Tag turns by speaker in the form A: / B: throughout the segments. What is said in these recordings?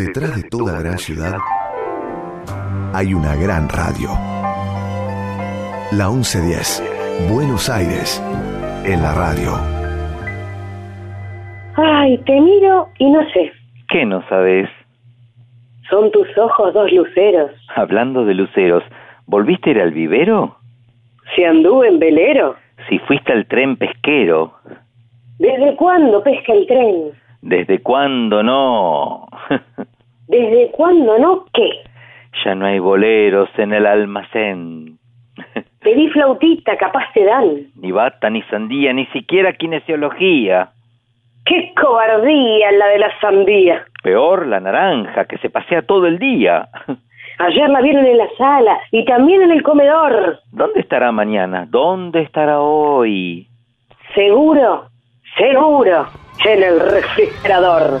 A: Detrás de toda gran ciudad hay una gran radio. La 1110, Buenos Aires, en la radio.
B: Ay, te miro y no sé.
C: ¿Qué no sabes?
B: Son tus ojos dos luceros.
C: Hablando de luceros, ¿volviste a ir al vivero?
B: Si anduve en velero.
C: Si fuiste al tren pesquero.
B: ¿Desde cuándo pesca el tren?
C: ¿Desde cuándo no?
B: ¿Desde cuándo no qué?
C: ya no hay boleros en el almacén.
B: Pedí flautita, capaz te dan.
C: Ni bata, ni sandía, ni siquiera kinesiología.
B: ¡Qué cobardía la de la sandía!
C: Peor la naranja, que se pasea todo el día.
B: Ayer la vieron en la sala y también en el comedor.
C: ¿Dónde estará mañana? ¿Dónde estará hoy?
B: Seguro, seguro, en el refrigerador.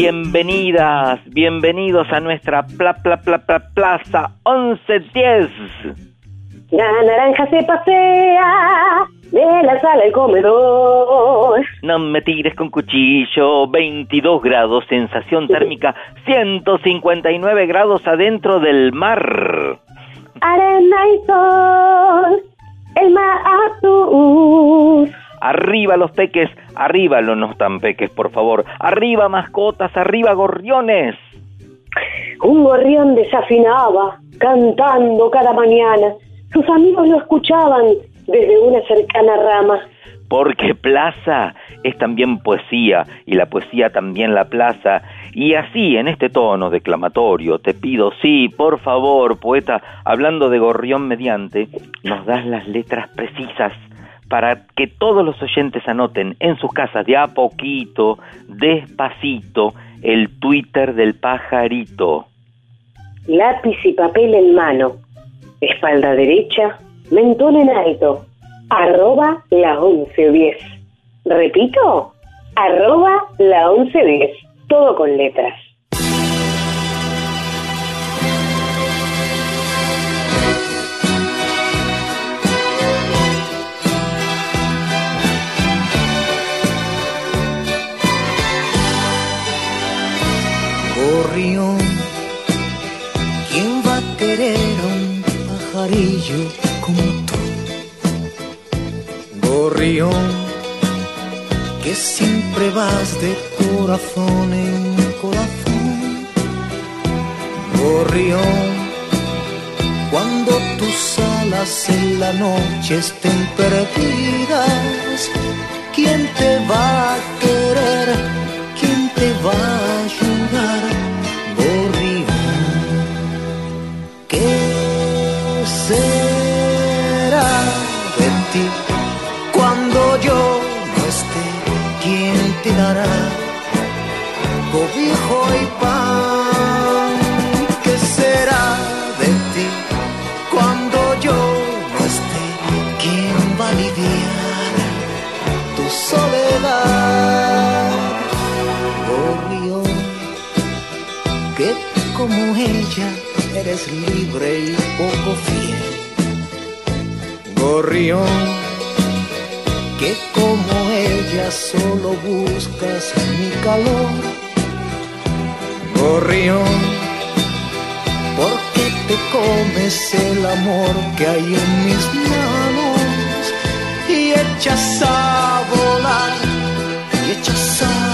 C: Bienvenidas, bienvenidos a nuestra pla, pla, pla, pla, Plaza 1110.
B: La naranja se pasea de la sala al comedor.
C: No me tires con cuchillo, 22 grados, sensación térmica 159 grados adentro del mar.
B: Arena y sol, el mar azul.
C: Arriba los peques, arriba los no tan peques, por favor. Arriba mascotas, arriba gorriones.
B: Un gorrión desafinaba, cantando cada mañana. Sus amigos lo escuchaban desde una cercana rama.
C: Porque plaza es también poesía y la poesía también la plaza. Y así, en este tono declamatorio, te pido, sí, por favor, poeta, hablando de gorrión mediante, nos das las letras precisas para que todos los oyentes anoten en sus casas de a poquito, despacito, el Twitter del pajarito.
B: Lápiz y papel en mano. Espalda derecha, mentón en alto. Arroba la 1110. Repito, arroba la 1110. Todo con letras.
D: Gorrión, ¿quién va a querer un pajarillo como tú? Gorrión, que siempre vas de corazón en corazón. Gorrión, cuando tus alas en la noche estén perdidas, ¿quién te va a querer? ¿Quién te va a eres libre y poco fiel. Gorrión, que como ella solo buscas mi calor. Gorrión, porque te comes el amor que hay en mis manos y echas a volar, y echas a volar.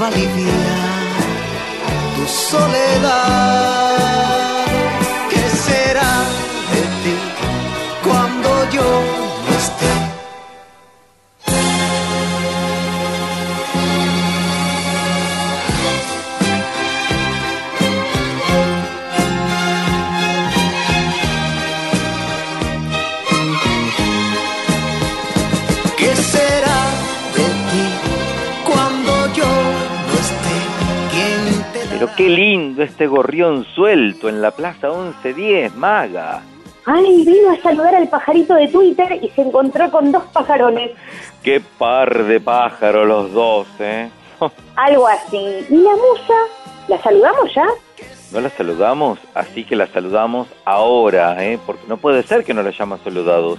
D: Va tu soledad? ¿Qué será de ti cuando yo qué
C: lindo este gorrión suelto en la Plaza 1110, maga.
B: Ay, vino a saludar al pajarito de Twitter y se encontró con dos pajarones.
C: Qué par de pájaros los dos, ¿eh?
B: Algo así. ¿Y la musa? ¿La saludamos ya?
C: No la saludamos, así que la saludamos ahora, ¿eh? Porque no puede ser que no la hayamos saludado.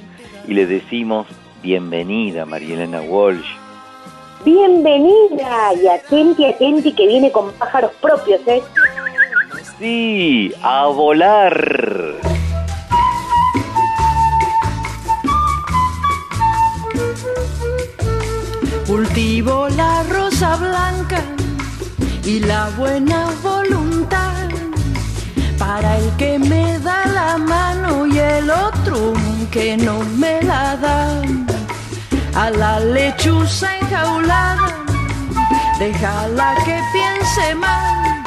C: Y le decimos bienvenida, María Elena Walsh.
B: Bienvenida y atenti, atenti que viene con pájaros propios, ¿eh?
C: Sí, a volar.
E: Cultivo la rosa blanca y la buena voluntad para el que me da la mano y el otro que no me la da. A la lechuza enjaulada, déjala que piense mal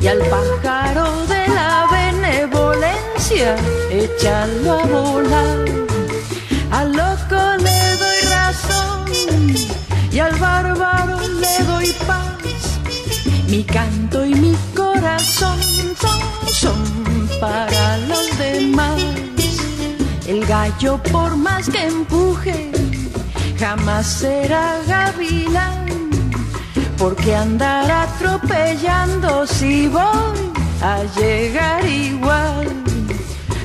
E: y al pájaro de la benevolencia, échalo a volar. Al loco le doy razón y al bárbaro le doy paz. Mi canto y mi corazón son, son para los demás. El gallo por más que empuje jamás será gavilán. Porque andar atropellando si voy a llegar igual.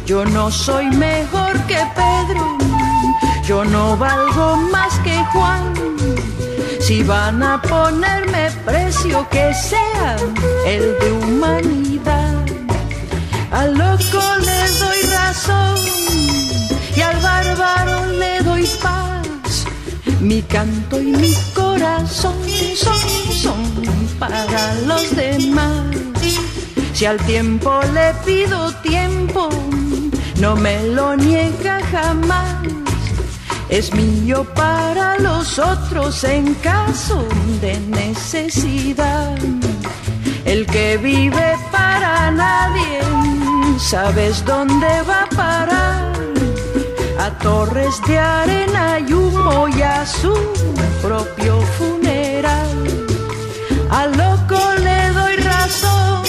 E: Yo no soy mejor que Pedro, yo no valgo más que Juan. Si van a ponerme precio que sea el de humanidad, al loco le doy razón y al bárbaro le doy paz. Mi canto y mi corazón son, son para los demás. Si al tiempo le pido tiempo, no me lo niega jamás. Es mío para los otros en caso de necesidad. El que vive para nadie, ¿sabes dónde va a parar? A torres de arena y humo y a su propio funeral. Al loco le doy razón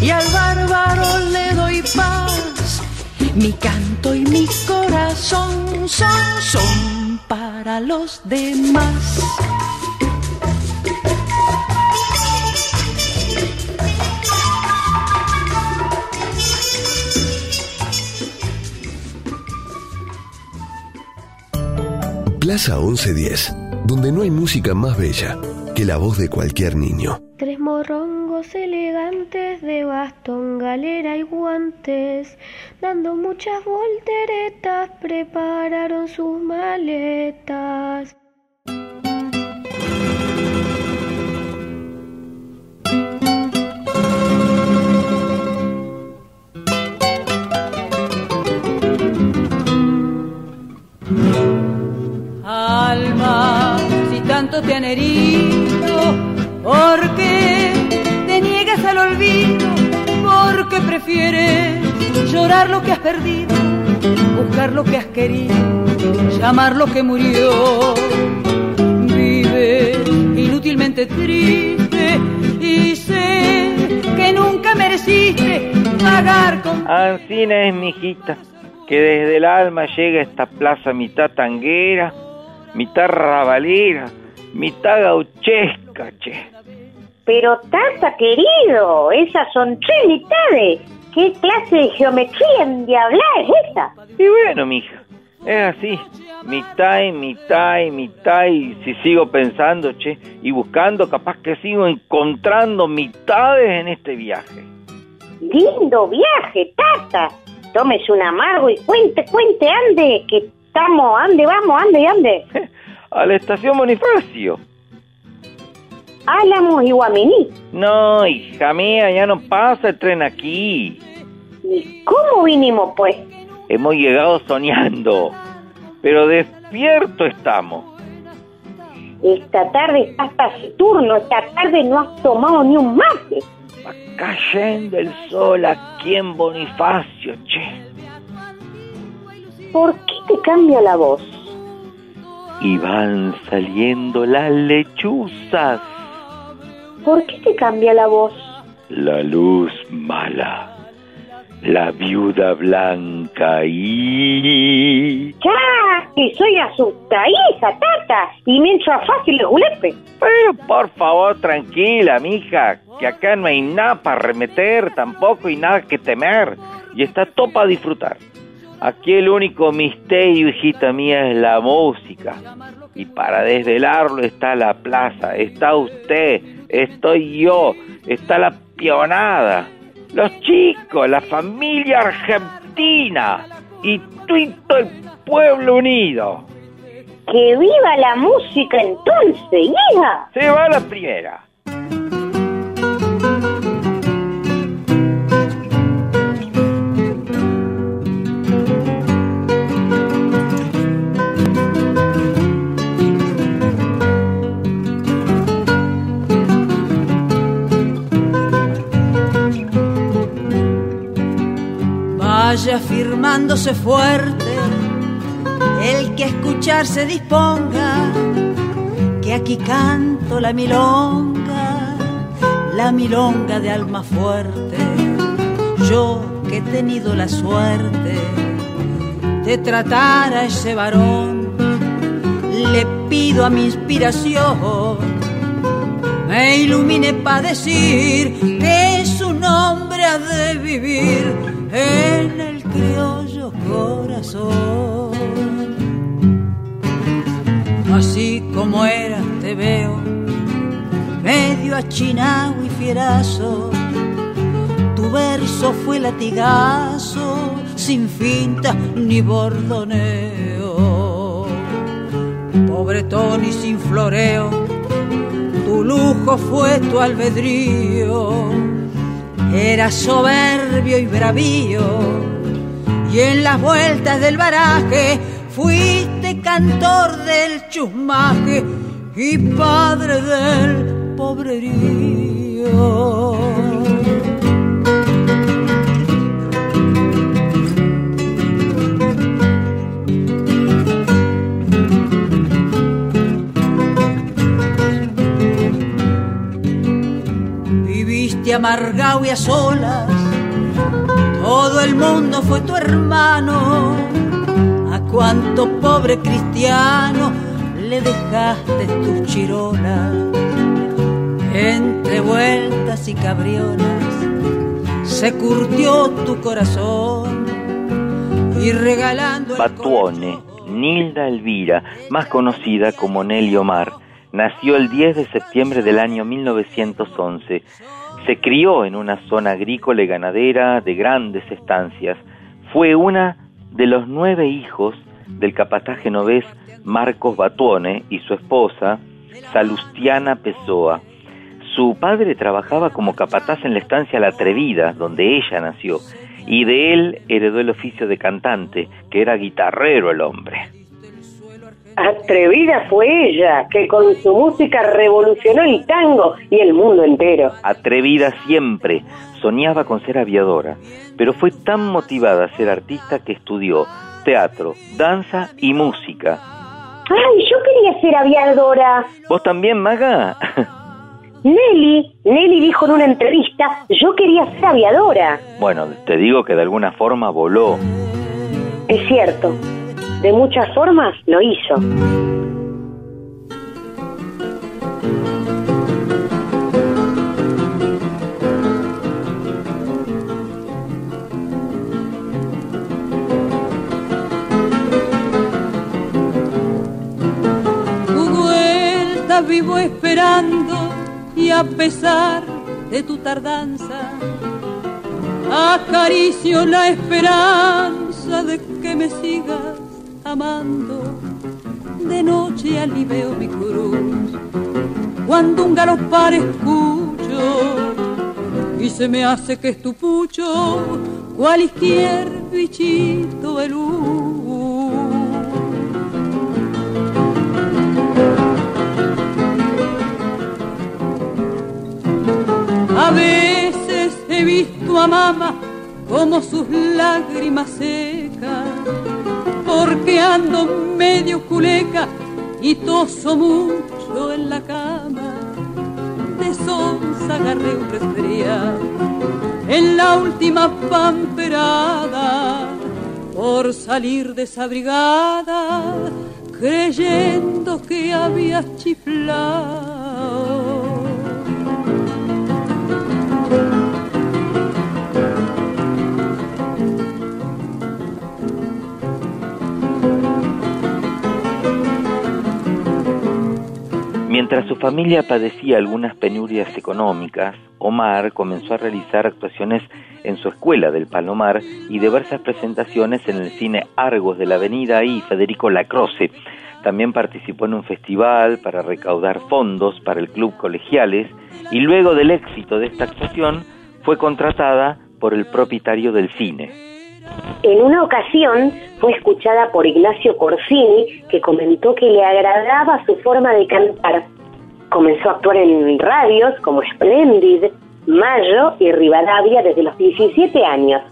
E: y al bárbaro le doy paz. Mi canto y mi corazón son, son para los demás.
A: Plaza 1110, donde no hay música más bella que la voz de cualquier niño.
F: Tres morrongos elegantes de bastón, galera y guantes, dando muchas volteretas, prepararon sus maletas.
G: Tanto te han herido, ¿por qué te niegas al olvido? ¿Por qué prefieres llorar lo que has perdido, buscar lo que has querido, llamar lo que murió? Vives inútilmente triste y sé que nunca mereciste pagar con
C: Ancina es mi hijita, que desde el alma llega a esta plaza mitad tanguera, mitad rabalera, mitad gauchesca, che.
B: Pero Tata, querido, esas son tres mitades. ¿Qué clase de geometría endiablada es esa?
C: Y bueno, mija, es así, mitad y mitad y mitad, y si sigo pensando, che, y buscando, capaz que sigo encontrando mitades en este viaje.
B: Lindo viaje, Tata. tómese un amargo y cuente, cuente, ande, que estamos, ande, vamos, ande, ande.
C: A la estación Bonifacio.
B: Álamos y Guaminí.
C: No, hija mía, ya no pasa el tren aquí.
B: ¿Y cómo vinimos, pues?
C: Hemos llegado soñando, pero despierto estamos.
B: Esta tarde estás taciturno, esta tarde no has tomado ni un mate.
C: Va cayendo el sol aquí en Bonifacio, che.
B: ¿Por qué te cambia la voz?
C: Y van saliendo las lechuzas.
B: ¿Por qué te cambia la voz?
C: La luz mala. La viuda blanca y...
B: ¡Ya! Que soy asustadiza, tata, y me entra fácil el julepe.
C: Pero por favor, tranquila, mija, que acá no hay nada para remeter tampoco y nada que temer. Y está todo para disfrutar. Aquí el único misterio, hijita mía, es la música. Y para desvelarlo está la plaza, está usted, estoy yo, está la pionada, los chicos, la familia argentina y todo el pueblo unido.
B: ¡Que viva la música entonces, hija!
C: Se va la primera.
G: Vaya firmándose fuerte el que escuchar se disponga, que aquí canto la milonga, la milonga de alma fuerte. Yo que he tenido la suerte de tratar a ese varón, le pido a mi inspiración me ilumine para decir que su nombre ha de vivir en el criollo corazón. Así como era, te veo, medio achinado y fierazo. Tu verso fue latigazo, sin finta ni bordoneo. Pobretón y sin floreo, tu lujo fue tu albedrío. Era soberbio y bravío, y en las vueltas del baraje fuiste cantor del chusmaje y padre del pobrerío. Amargado y a solas, todo el mundo fue tu hermano. A cuánto pobre cristiano le dejaste tus chirolas. Entre vueltas y cabriolas se curtió tu corazón y regalando el
C: Batuone, Nilda Elvira, más conocida como Nelly Omar, nació el 10 de septiembre del año 1911. Se crió en una zona agrícola y ganadera de grandes estancias. Fue una de los nueve hijos del capataz genovés Marcos Batuone y su esposa, Salustiana Pessoa. Su padre trabajaba como capataz en la estancia La Atrevida, donde ella nació, y de él heredó el oficio de cantante, que era guitarrero el hombre.
B: Atrevida fue ella, que con su música revolucionó el tango y el mundo entero.
C: Atrevida siempre, soñaba con ser aviadora, pero fue tan motivada a ser artista que estudió teatro, danza y música.
B: ¡Ay, yo quería ser aviadora!
C: ¿Vos también, Maga?
B: Nelly, Nelly dijo en una entrevista, yo quería ser aviadora.
C: bueno, te digo que de alguna forma voló.
B: Es cierto, de muchas formas lo hizo.
G: vivo esperando y a pesar de tu tardanza acaricio la esperanza de que me sigas amando. De noche aliveo mi cruz, cuando un galopar escucho y se me hace que es tu pucho, cualquier bichito de luz. A veces he visto a mamá como sus lágrimas secas, porque ando medio culeca y toso mucho en la cama. De sonza agarré un en la última pamperada por salir desabrigada creyendo que había chiflado.
C: Mientras su familia padecía algunas penurias económicas, Omar comenzó a realizar actuaciones en su escuela del Palomar y diversas presentaciones en el cine Argos de la Avenida y Federico Lacroce. También participó en un festival para recaudar fondos para el Club Colegiales y luego del éxito de esta actuación fue contratada por el propietario del cine.
B: En una ocasión fue escuchada por Ignacio Corsini, que comentó que le agradaba su forma de cantar. Comenzó a actuar en radios como Splendid, Mayo y Rivadavia desde los 17 años.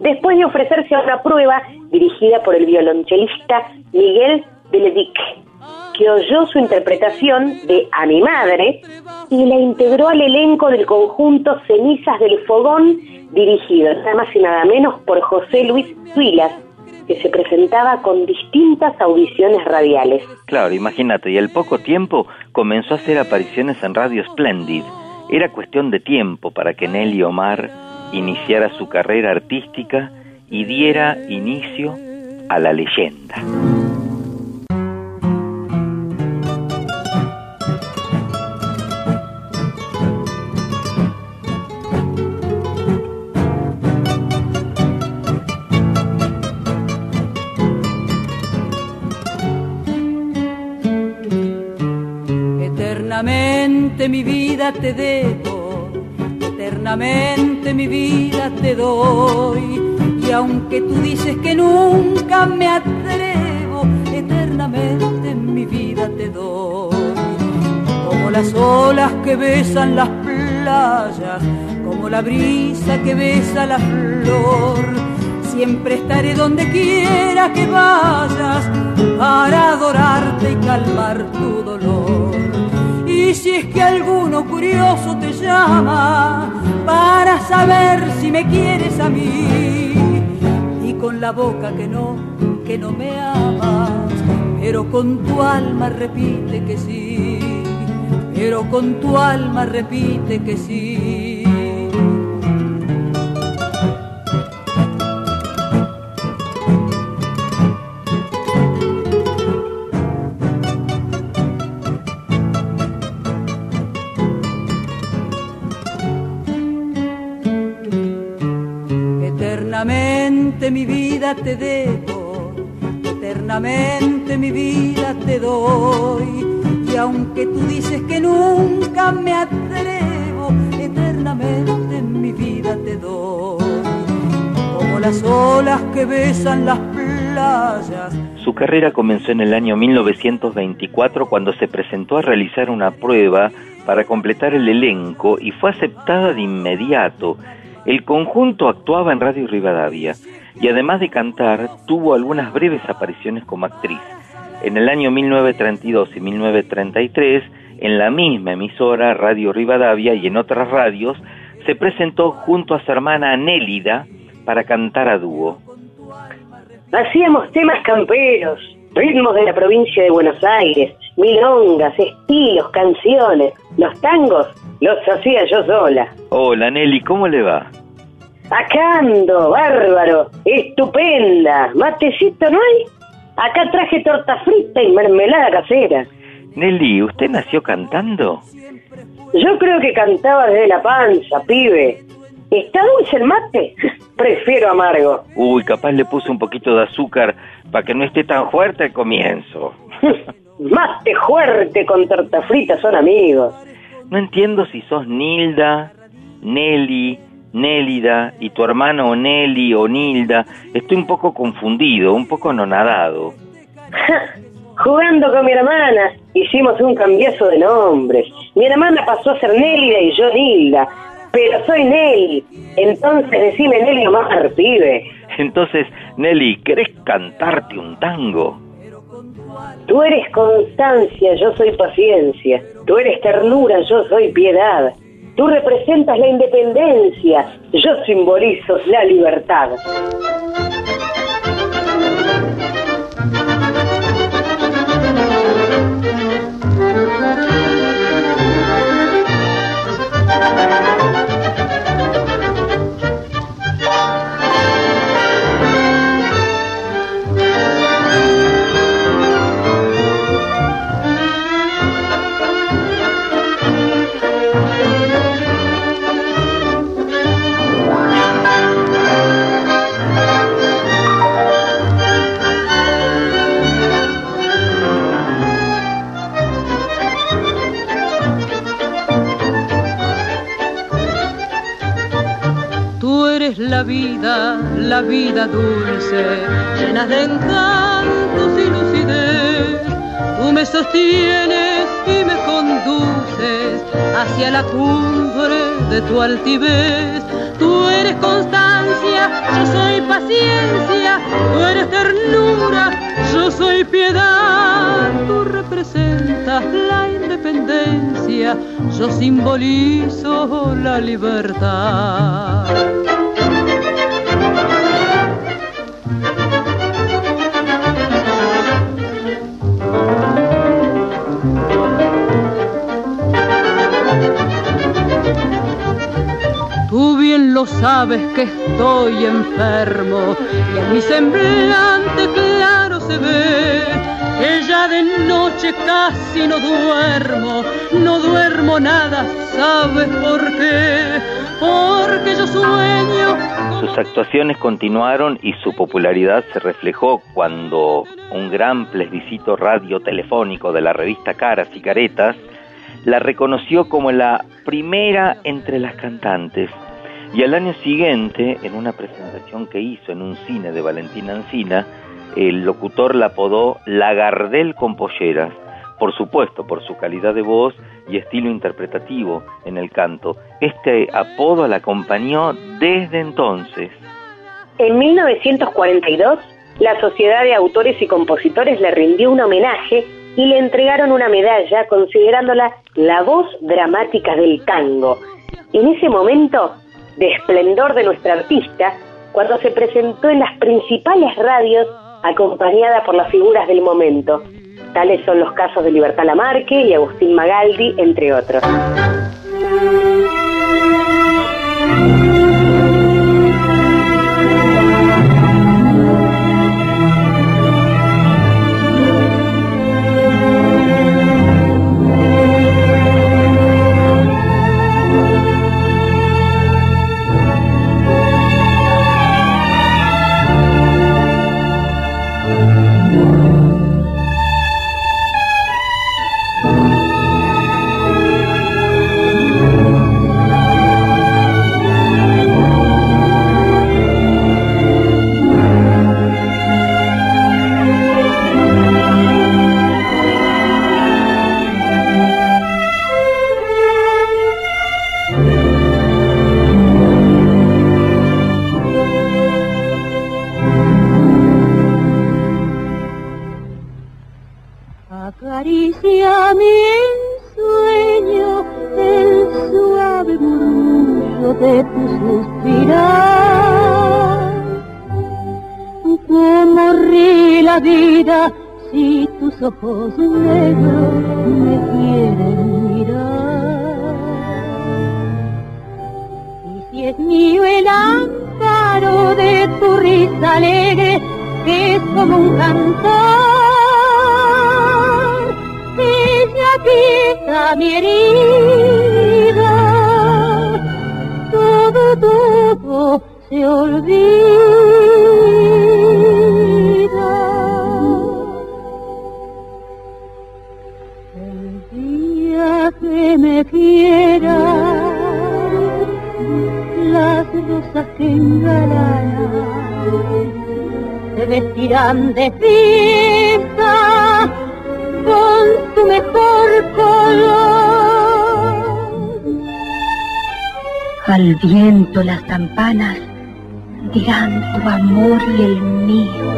B: Después de ofrecerse a una prueba dirigida por el violonchelista Miguel Benedic, que oyó su interpretación de A mi madre y la integró al elenco del conjunto Cenizas del Fogón, dirigido nada más y nada menos por José Luis Suilas, que se presentaba con distintas audiciones radiales.
C: Claro, imagínate, y al poco tiempo comenzó a hacer apariciones en Radio Splendid. Era cuestión de tiempo para que Nelly Omar iniciara su carrera artística y diera inicio a la leyenda.
G: Mi vida te debo, eternamente mi vida te doy. Y aunque tú dices que nunca me atrevo, eternamente mi vida te doy. Como las olas que besan las playas, como la brisa que besa la flor. Siempre estaré donde quiera que vayas para adorarte y calmar tu dolor. Y si es que alguno curioso te llama para saber si me quieres a mí, y con la boca que no, que no me amas, pero con tu alma repite que sí, pero con tu alma repite que sí. Te debo, eternamente mi vida te doy. Y aunque tú dices que nunca me atrevo, eternamente mi vida te doy. Como las olas que besan las playas.
C: Su carrera comenzó en el año 1924 cuando se presentó a realizar una prueba para completar el elenco y fue aceptada de inmediato. El conjunto actuaba en Radio Rivadavia y además de cantar tuvo algunas breves apariciones como actriz. En el año 1932 y 1933, en la misma emisora Radio Rivadavia y en otras radios, se presentó junto a su hermana Nélida para cantar a dúo.
B: Hacíamos temas camperos, ritmos de la provincia de Buenos Aires, milongas, estilos, canciones. Los tangos los hacía yo sola.
C: Hola Nelly, ¿cómo le va?
B: Acá ando, bárbaro, estupenda. ¿Matecito no hay? Acá traje torta frita y mermelada casera.
C: Nelly, ¿usted nació cantando?
B: Yo creo que cantaba desde la panza, pibe. ¿Está dulce el mate? Prefiero amargo.
C: Uy, capaz le puse un poquito de azúcar para que no esté tan fuerte al comienzo.
B: mate fuerte con torta frita son amigos.
C: No entiendo si sos Nilda, Nelly, Nélida y tu hermano Nelly o Nilda. Estoy un poco confundido, un poco anonadado.
B: Jugando con mi hermana, hicimos un cambiazo de nombres. Mi hermana pasó a ser Nélida y yo Nilda. Pero soy Nelly. Entonces decime Nelly Omar, pibe.
C: Entonces, Nelly, ¿querés cantarte un tango?
B: Tú eres constancia, yo soy paciencia. Tú eres ternura, yo soy piedad. Tú representas la independencia, yo simbolizo la libertad.
G: La vida, la vida dulce, llena de encantos y lucidez. Tú me sostienes y me conduces hacia la cumbre de tu altivez. Tú eres constancia, yo soy paciencia, tú eres ternura, yo soy piedad. Tú representas la independencia, yo simbolizo la libertad. Sabes que estoy enfermo y en mi semblante claro se ve que ya de noche casi no duermo, no duermo nada, ¿sabes por qué? Porque yo sueño.
C: Sus actuaciones continuaron y su popularidad se reflejó cuando un gran plebiscito radiotelefónico de la revista Caras y Caretas la reconoció como la primera entre las cantantes y al año siguiente, en una presentación que hizo en un cine de Valentina Ancina, el locutor la apodó Lagardel con polleras, por supuesto por su calidad de voz y estilo interpretativo en el canto. Este apodo la acompañó desde entonces.
B: En 1942, la Sociedad de Autores y Compositores le rindió un homenaje y le entregaron una medalla considerándola la voz dramática del tango. En ese momento de esplendor de nuestra artista cuando se presentó en las principales radios acompañada por las figuras del momento. Tales son los casos de Libertad Lamarque y Agustín Magaldi, entre otros.
H: Al viento las campanas dirán tu amor y el mío.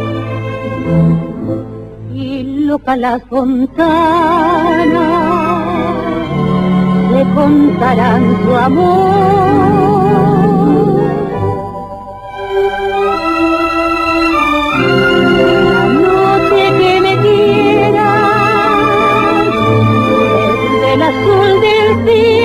I: Y loca las fontanas le contarán su amor. La noche que me quiera, desde el azul del cielo,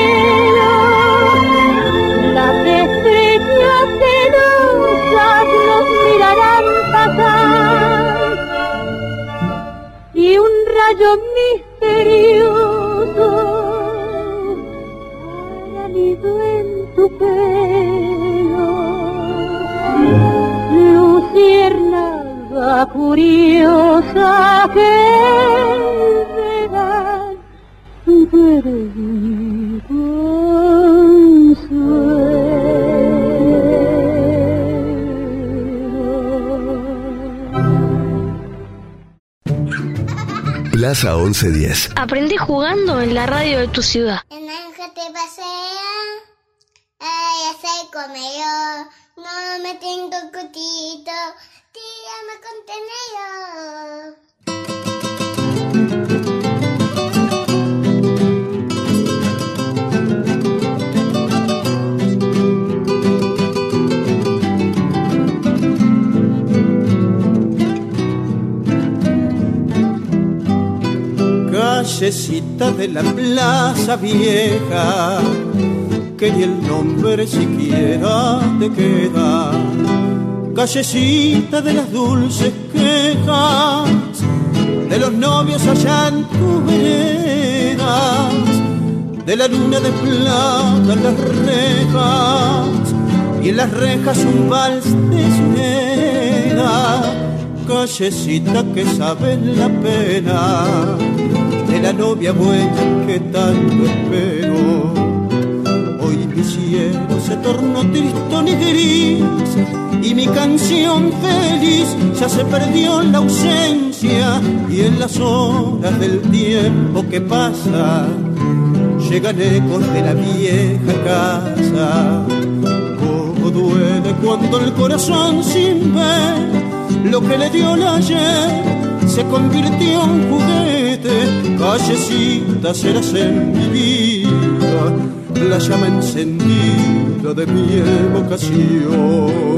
I: curiosa que verás de mi
A: Plaza 1110.
J: Aprendí jugando en la radio de tu ciudad.
K: Callecita de la plaza vieja, que ni el nombre siquiera te queda. Callecita de las dulces quejas, de los novios allá en tu veredas, de la luna de plata en las rejas, y en las rejas un vals de sunera. Callecita que sabe la pena la novia buena que tanto espero. Hoy mi cielo se tornó tristón y gris y mi canción feliz ya se perdió en la ausencia y en las horas del tiempo que pasa llegan ecos de la vieja casa. Como duele cuando el corazón sin ver lo que le dio la ayer se convirtió en juguete, callecita serás en mi vida, la llama encendida de mi evocación.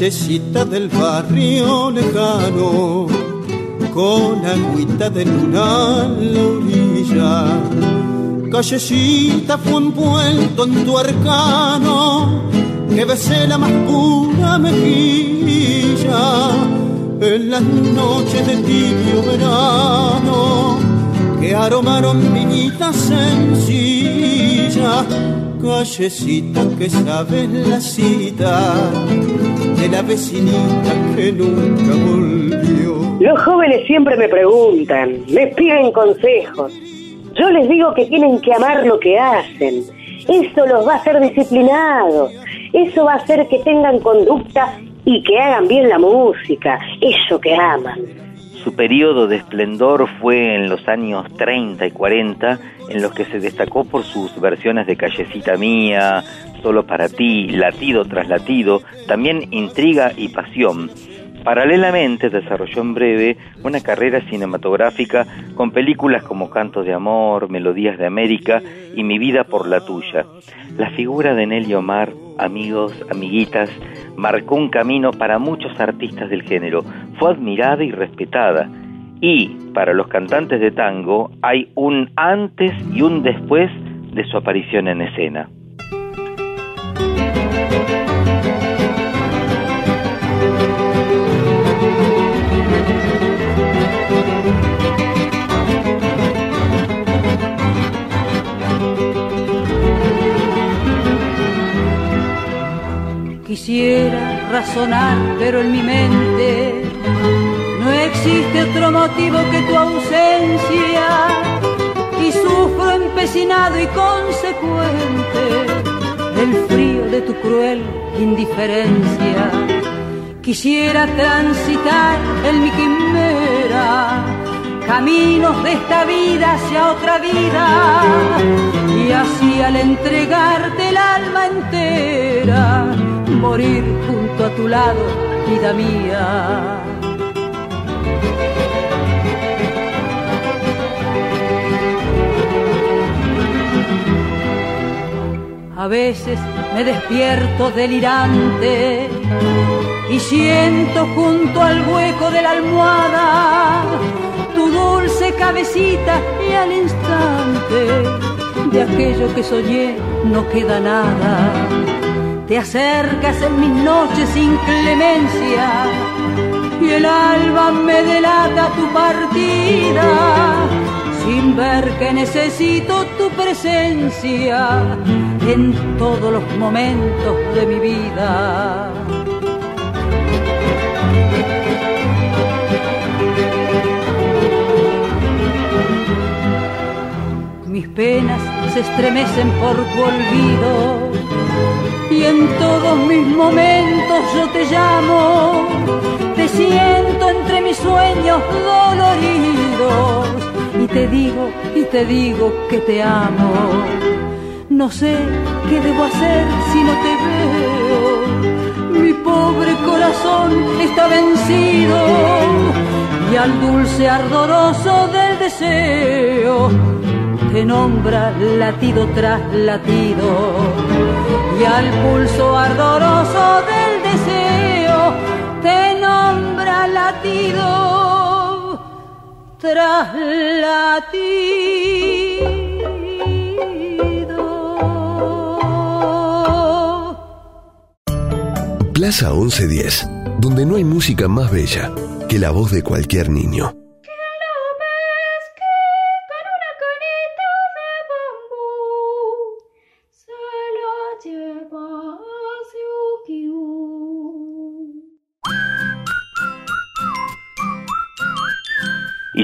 K: callecita del barrio lejano, con agüita de luna en la orilla. Callecita fue envuelto en tu arcano, que besé la más pura mejilla, en las noches de tibio verano, que aromaron viñitas sencillas callecita que sabes la cita de la vecinita que nunca volvió.
B: Los jóvenes siempre me preguntan, me piden consejos. Yo les digo que tienen que amar lo que hacen. Eso los va a hacer disciplinados. Eso va a hacer que tengan conducta y que hagan bien la música. Eso que aman.
C: Su periodo de esplendor fue en los años 30 y 40, en los que se destacó por sus versiones de Callecita Mía, Solo para ti, Latido tras Latido, también Intriga y Pasión. Paralelamente desarrolló en breve una carrera cinematográfica con películas como Cantos de Amor, Melodías de América y Mi vida por la tuya. La figura de Nelly Omar, amigos, amiguitas, marcó un camino para muchos artistas del género. Fue admirada y respetada. Y para los cantantes de tango hay un antes y un después de su aparición en escena.
G: Quisiera razonar, pero en mi mente no existe otro motivo que tu ausencia. Y sufro empecinado y consecuente el frío de tu cruel indiferencia. Quisiera transitar en mi quimera caminos de esta vida hacia otra vida y así al entregarte el alma entera morir junto a tu lado, vida mía. A veces me despierto delirante y siento junto al hueco de la almohada tu dulce cabecita y al instante de aquello que soñé no queda nada te acercas en mis noches sin clemencia y el alba me delata tu partida sin ver que necesito tu presencia en todos los momentos de mi vida. Mis penas se estremecen por tu olvido y en todos mis momentos yo te llamo, te siento entre mis sueños doloridos y te digo y te digo que te amo. No sé qué debo hacer si no te veo. Mi pobre corazón está vencido y al dulce ardoroso del deseo te nombra latido tras latido y al pulso ardoroso del deseo te nombra latido tras latido.
A: Plaza 1110, donde no hay música más bella que la voz de cualquier niño.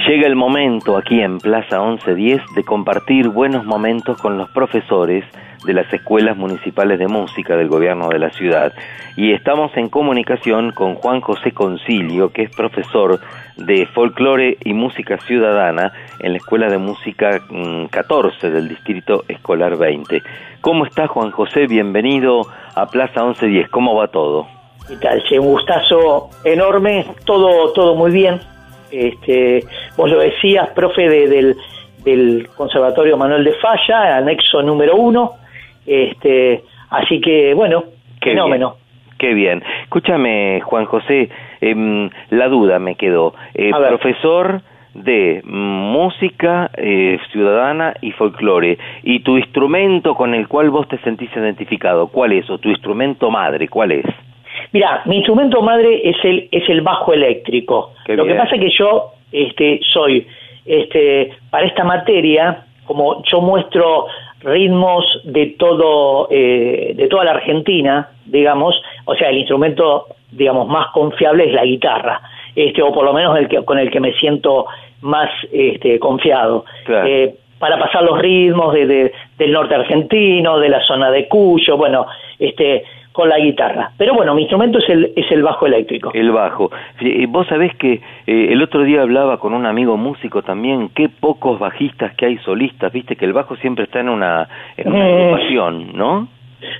C: Llega el momento aquí en Plaza 1110 de compartir buenos momentos con los profesores de las escuelas municipales de música del gobierno de la ciudad. Y estamos en comunicación con Juan José Concilio, que es profesor de folclore y música ciudadana en la Escuela de Música 14 del Distrito Escolar 20. ¿Cómo está Juan José? Bienvenido a Plaza 1110. ¿Cómo va todo?
L: ¿Qué tal? Un gustazo enorme, todo, todo muy bien. Este, vos lo decías, profe de, del, del Conservatorio Manuel de Falla, anexo número uno. Este, así que, bueno,
C: Qué
L: fenómeno.
C: bien, Qué bien. Escúchame, Juan José, em, la duda me quedó. Eh, profesor de música eh, ciudadana y folclore. ¿Y tu instrumento con el cual vos te sentís identificado? ¿Cuál es? ¿O tu instrumento madre? ¿Cuál es?
L: Mira, mi instrumento madre es el, es el bajo eléctrico.
C: Qué
L: Lo que pasa es que yo este, soy, este, para esta materia, como yo muestro ritmos de todo, eh, de toda la Argentina, digamos, o sea, el instrumento, digamos, más confiable es la guitarra, este, o por lo menos el que, con el que me siento más este, confiado.
C: Claro.
L: Eh, para pasar los ritmos de, de- del norte argentino, de la zona de Cuyo, bueno, este, con la guitarra. Pero bueno, mi instrumento es el, es el bajo eléctrico.
C: El bajo. Eh, Vos sabés que eh, el otro día hablaba con un amigo músico también, qué pocos bajistas que hay solistas, viste que el bajo siempre está en una, en una
L: Mm.
C: agrupación, ¿no?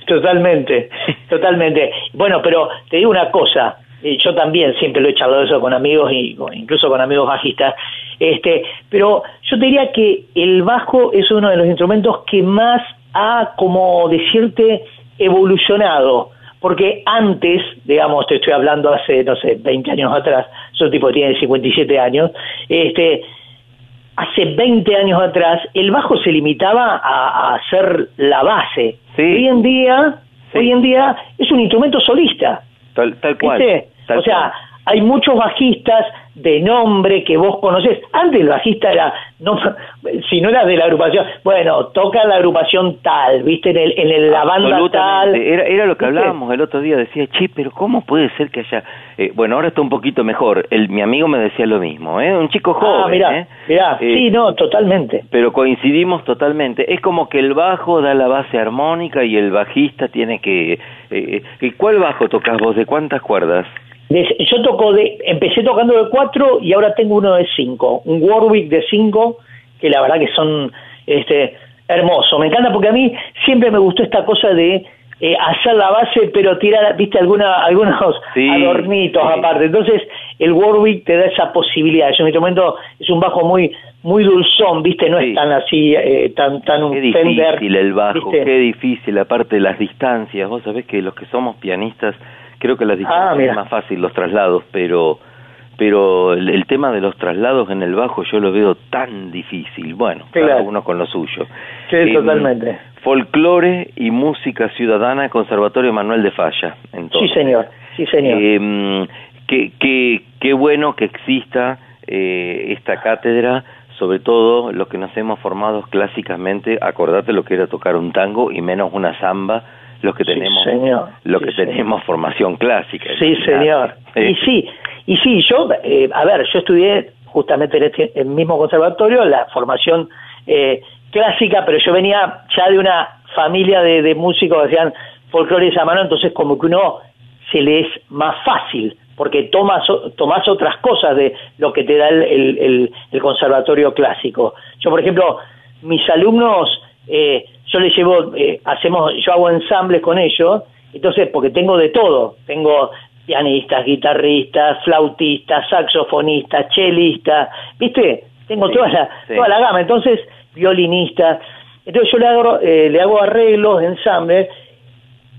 L: Totalmente, totalmente. Bueno, pero te digo una cosa, eh, yo también siempre lo he charlado eso con amigos y incluso con amigos bajistas, este, pero yo te diría que el bajo es uno de los instrumentos que más ha, como decirte, evolucionado, porque antes, digamos, te estoy hablando hace, no sé, 20 años atrás, un tipo que tiene 57 años, este, hace 20 años atrás el bajo se limitaba a, a ser la base. Hoy en día hoy en día es un instrumento solista.
C: Tal, tal cual. Tal
L: o sea,
C: cual.
L: hay muchos bajistas de nombre que vos conocés. Antes el bajista era, no, si no era de la agrupación, bueno, toca la agrupación tal, ¿viste? En, el, en el- la banda tal.
C: Era, era lo que hablábamos el otro día. Decía, che, pero ¿cómo puede ser que haya.? eh, bueno, ahora está un poquito mejor. El, mi amigo me decía lo mismo, ¿eh? Un chico joven.
L: Ah, mirá,
C: ¿eh?
L: mirá,
C: Eh,
L: sí, no, totalmente.
C: Pero coincidimos totalmente. Es como que el bajo da la base armónica y el bajista tiene que. Eh, ¿Cuál bajo tocas vos? ¿De cuántas cuerdas?
L: Yo toco de, empecé tocando de cuatro y ahora tengo uno de cinco, un Warwick de cinco, que la verdad que son este hermoso. Me encanta porque a mí siempre me gustó esta cosa de eh, hacer la base pero tirar, viste, alguna, algunos
C: Sí,
L: adornitos
C: sí.
L: aparte. Entonces el Warwick te da esa posibilidad. Es un instrumento, es un bajo muy muy dulzón, viste, no es tan así, eh, tan tan un
C: Qué difícil el bajo,
L: ¿viste?
C: qué difícil, aparte de las distancias. Vos sabés que los que somos pianistas, creo que las distancias
L: Ah,
C: es más fácil los traslados, pero pero el, el tema de los traslados en el bajo yo lo veo tan difícil. Bueno, cada uno con lo suyo.
L: Sí,
C: Em,
L: totalmente.
C: Folclore y música ciudadana, Conservatorio Manuel de Falla. Entonces.
L: Sí, señor. Sí, señor.
C: Eh, qué, qué, qué bueno que exista eh, esta cátedra, sobre todo los que nos hemos formado clásicamente, acordate lo que era tocar un tango y menos una samba, los que tenemos,
L: señor. Sí,
C: que
L: señor.
C: tenemos formación clásica.
L: Sí, señor. Y sí, y sí, yo, eh, a ver, yo estudié justamente en este el mismo conservatorio la formación eh, clásica, pero yo venía ya de una familia de, de músicos que hacían folclore esa mano, entonces como que uno se le es más fácil, porque tomas, tomás otras cosas de lo que te da el, el- el- el conservatorio clásico. Yo, por ejemplo, mis alumnos, eh, yo les llevo, eh, hacemos, yo hago ensambles con ellos, entonces, porque tengo de todo, tengo pianistas, guitarristas, flautistas, saxofonistas, chelistas, ¿viste? Tengo toda, la,
C: sí.
L: toda la gama, entonces, violinistas. Entonces yo le hago, eh, le hago arreglos, ensambles,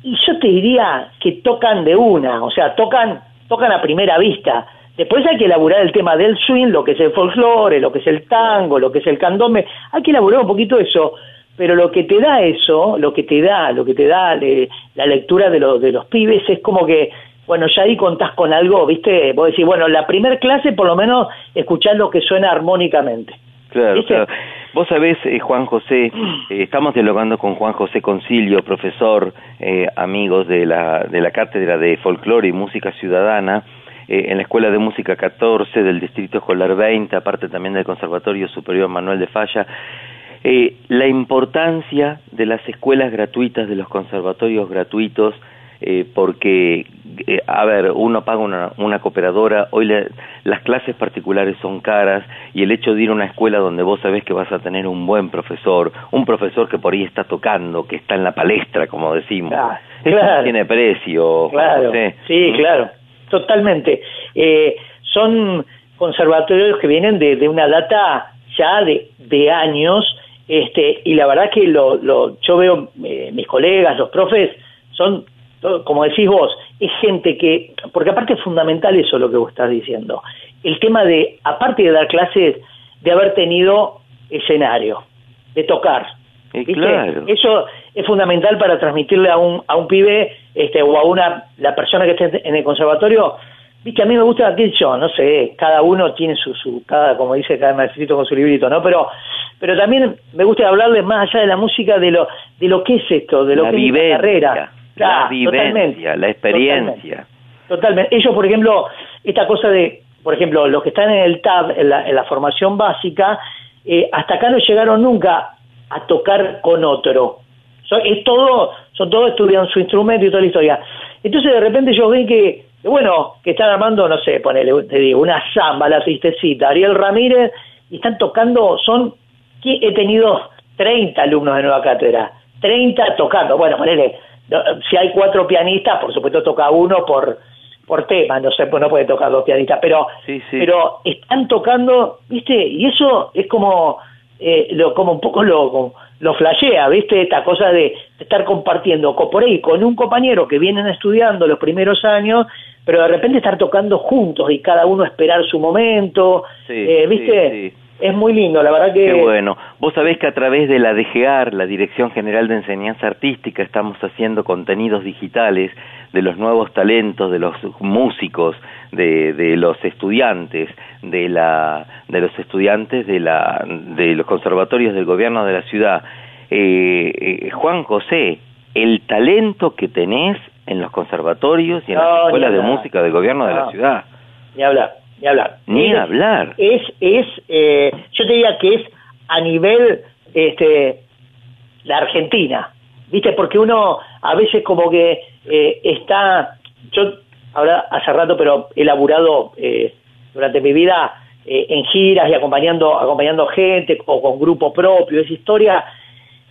L: y yo te diría que tocan de una, o sea, tocan, tocan a primera vista. Después hay que elaborar el tema del swing, lo que es el folclore, lo que es el tango, lo que es el candombe, hay que elaborar un poquito eso, pero lo que te da eso, lo que te da, lo que te da eh, la lectura de, los de los pibes es como que, bueno, ya ahí contás con algo, ¿viste? Vos decís, bueno, la primer clase por lo menos escuchás lo que suena armónicamente.
C: Claro,
L: ¿Viste?
C: claro. Vos sabés, eh, Juan José, eh, estamos dialogando con Juan José Concilio, profesor, eh, amigos de la, de la Cátedra de Folclore y Música Ciudadana, en la Escuela de Música 14 del Distrito Escolar 20, aparte también del Conservatorio Superior Manuel de Falla. Eh, la importancia de las escuelas gratuitas, de los conservatorios gratuitos, eh, porque, eh, a ver, uno paga una, una cooperadora, hoy le- las clases particulares son caras y el hecho de ir a una escuela donde vos sabés que vas a tener un buen profesor, un profesor que por ahí está tocando, que está en la palestra, como decimos, eso no
L: claro.
C: tiene precio. Juan
L: Claro,
C: José.
L: sí,
C: ¿Mm?
L: claro, totalmente. Eh, son conservatorios que vienen de, de una data ya de, de años, este, y la verdad que lo, lo, yo veo eh, mis colegas, los profes, son, como decís vos, es gente que, porque aparte es fundamental eso lo que vos estás diciendo, el tema de, aparte de dar clases, de haber tenido escenario, de tocar. Eso es fundamental para transmitirle a un, a un pibe este, o a una la persona que esté en el conservatorio. Viste, a mí me gusta que yo, no sé, cada uno tiene su, su cada, como dice cada maestrito con su librito, ¿no? Pero, pero también me gusta hablarles más allá de la música de lo, de lo que es esto, de lo
C: la
L: que es la carrera.
C: la vivencia,
L: totalmente.
C: la experiencia.
L: Totalmente. Ellos, por ejemplo, esta cosa de, por ejemplo, los que están en el TAB, en la, en la formación básica, eh, hasta acá no llegaron nunca a tocar con otro. So- es todo, son todos estudian su instrumento y toda la historia. Entonces de repente ellos ven que, bueno, que están armando, no sé, ponele, te digo, una samba, la tristecita, Ariel Ramírez, y están tocando, son, he tenido 30 alumnos de Nueva Cátedra, 30 tocando, bueno, ponele, si hay cuatro pianistas, por supuesto toca uno por por tema, no sé, pues no puede tocar dos pianistas, pero pero están tocando, ¿viste? Y eso es como eh, lo como un poco lo como- lo flashea, ¿viste? Esta cosa de, estar compartiendo co- por ahí con un compañero que vienen estudiando los primeros años, pero de repente estar tocando juntos y cada uno esperar su momento,
C: Sí,
L: eh, ¿viste?
C: sí, sí.
L: Es muy lindo, la verdad que...
C: Qué bueno. Vos sabés que a través de la DGAR, la Dirección General de Enseñanza Artística, estamos haciendo contenidos digitales de los nuevos talentos, de los músicos, de, de los estudiantes, de, la, de los estudiantes de, la, de los conservatorios del gobierno de la ciudad. Eh, eh, Juan José, el talento que tenés en los conservatorios y en las escuelas de música del gobierno de la ciudad.
L: Ni hablar, ni hablar.
C: Ni
L: Es-
C: hablar.
L: Es, es, eh, yo te diría que es a nivel, este, la Argentina, ¿viste? Porque uno a veces como que eh, está, yo ahora hace rato, pero he laburado eh, durante mi vida eh, en giras y acompañando, acompañando gente o con grupo propio, esa historia,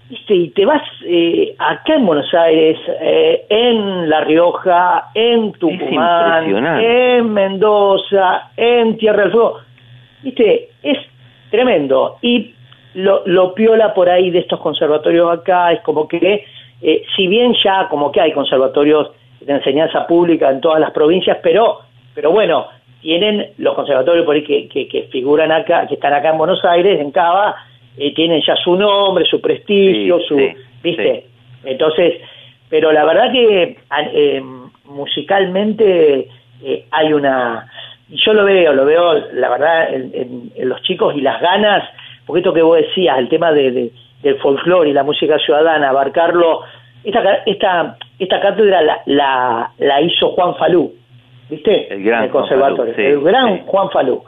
L: Y te vas eh, acá en Buenos Aires, eh, en La Rioja, en Tucumán, en Mendoza, en Tierra del Fuego, ¿viste? Es tremendo. Y lo, lo piola por ahí de estos conservatorios acá es como que, eh, si bien ya como que hay conservatorios de enseñanza pública en todas las provincias, pero, pero bueno, tienen los conservatorios por ahí que, que, que figuran acá, que están acá en Buenos Aires, en Cava, eh, tienen ya su nombre, su prestigio,
C: Sí,
L: su,
C: sí,
L: ¿viste? Entonces, pero la verdad que eh, musicalmente eh, hay una, yo lo veo, lo veo, la verdad, en, en- en los chicos y las ganas, porque esto que vos decías, el tema de, de- del folclore y la música ciudadana, abarcarlo, esta, esta, esta cátedra la, la, la hizo Juan Falú, ¿viste?
C: El gran
L: el conservatorio,
C: Juan Falú, sí,
L: el gran. Juan Falú.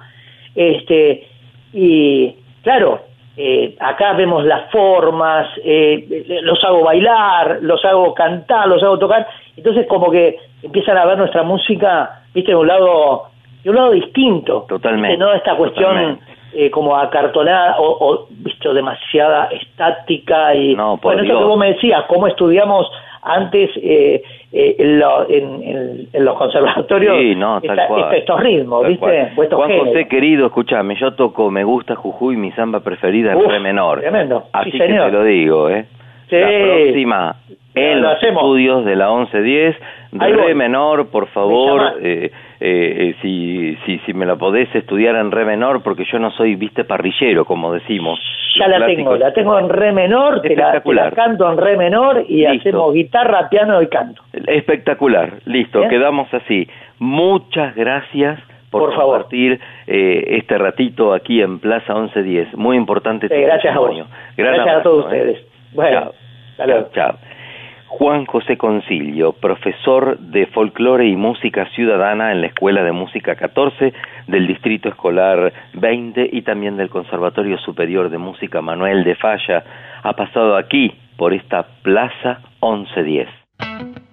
L: Este, y claro, eh, acá vemos las formas, eh, los hago bailar, los hago cantar, los hago tocar, entonces como que empiezan a ver nuestra música, viste, de un lado, de un lado distinto.
C: Totalmente.
L: No esta cuestión eh, como acartonada o, o, visto demasiada estática y
C: No, por
L: bueno, eso que vos me decías, cómo estudiamos antes eh, eh, en, lo- en- en- en los conservatorios
C: Sí, no, tal
L: esta-
C: cual.
L: esta- estos ritmos,
C: Tal
L: ¿viste? estos
C: Juan
L: géneros.
C: José, querido, escúchame, yo toco Me Gusta Jujuy, mi samba preferida en re menor.
L: tremendo.
C: Así
L: Sí,
C: que
L: señor.
C: te lo digo, ¿eh?
L: Sí.
C: La próxima, en
L: Lo
C: los
L: hacemos.
C: estudios de la 1110,
L: Ahí
C: re menor, por favor, eh, eh, eh, si, si, si me la podés estudiar en re menor, porque yo no soy, viste, parrillero, como decimos.
L: Ya
C: Los
L: la tengo, la tengo en re menor, te la, te la
C: Espectacular.
L: canto en re menor y
C: Listo.
L: hacemos guitarra, piano y canto.
C: Espectacular, listo,
L: Bien.
C: quedamos así. Muchas gracias por, compartir eh, este ratito aquí en Plaza 1110. Muy importante
L: Sí, gracias a vos.
C: testimonio. Gran
L: Gracias a todos
C: ¿eh?
L: ustedes. Bueno,
C: Chao.
L: hasta luego.
C: Chao. Juan José Concilio, profesor de folclore y música ciudadana en la Escuela de Música 14 del Distrito Escolar 20 y también del Conservatorio Superior de Música Manuel de Falla, ha pasado aquí por esta Plaza 1110.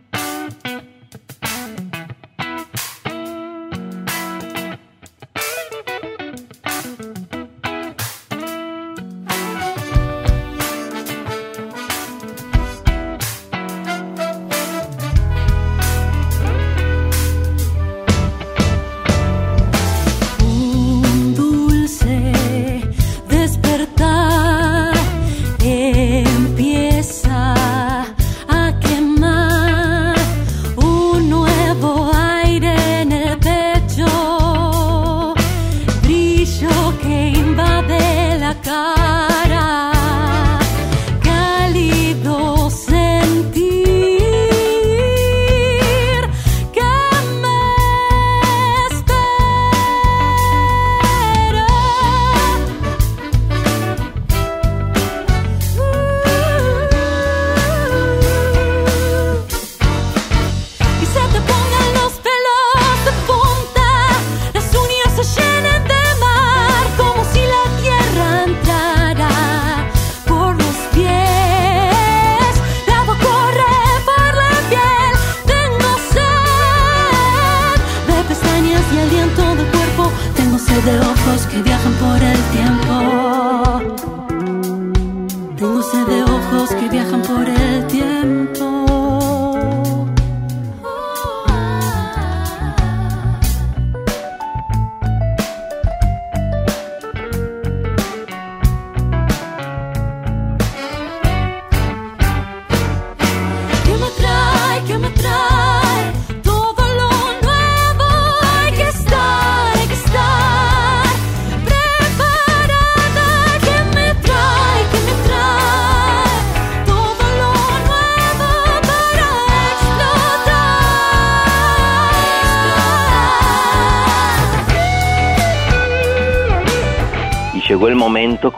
M: acá.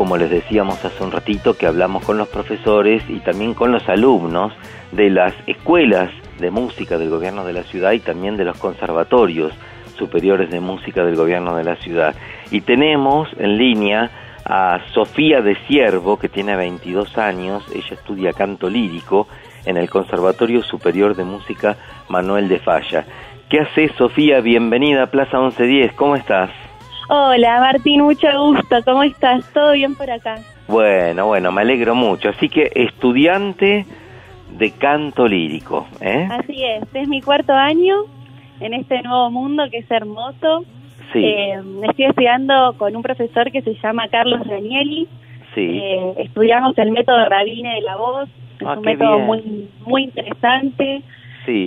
M: Como
C: les decíamos hace un ratito, que hablamos con los profesores y también con los alumnos de las escuelas de música del gobierno de la ciudad y también de los conservatorios superiores de música del gobierno de la ciudad. Y tenemos en línea a Sofía de Siervo, que tiene 22 años, ella estudia canto lírico en el Conservatorio Superior de Música Manuel de Falla. ¿Qué haces, Sofía? Bienvenida a Plaza 1110, ¿cómo estás?
N: Hola, Martín, mucho gusto, ¿cómo estás? ¿Todo bien por acá?
C: Bueno, bueno, me alegro mucho. Así que estudiante de canto lírico, ¿eh?
N: Así es, es mi cuarto año en este nuevo mundo que es hermoso.
C: Sí.
N: Eh, estoy estudiando con un profesor que se llama Carlos Danieli.
C: Sí.
N: Eh, estudiamos el método Rabine de la voz. Es
C: Ah,
N: un método
C: bien.
N: muy muy interesante.
C: Sí.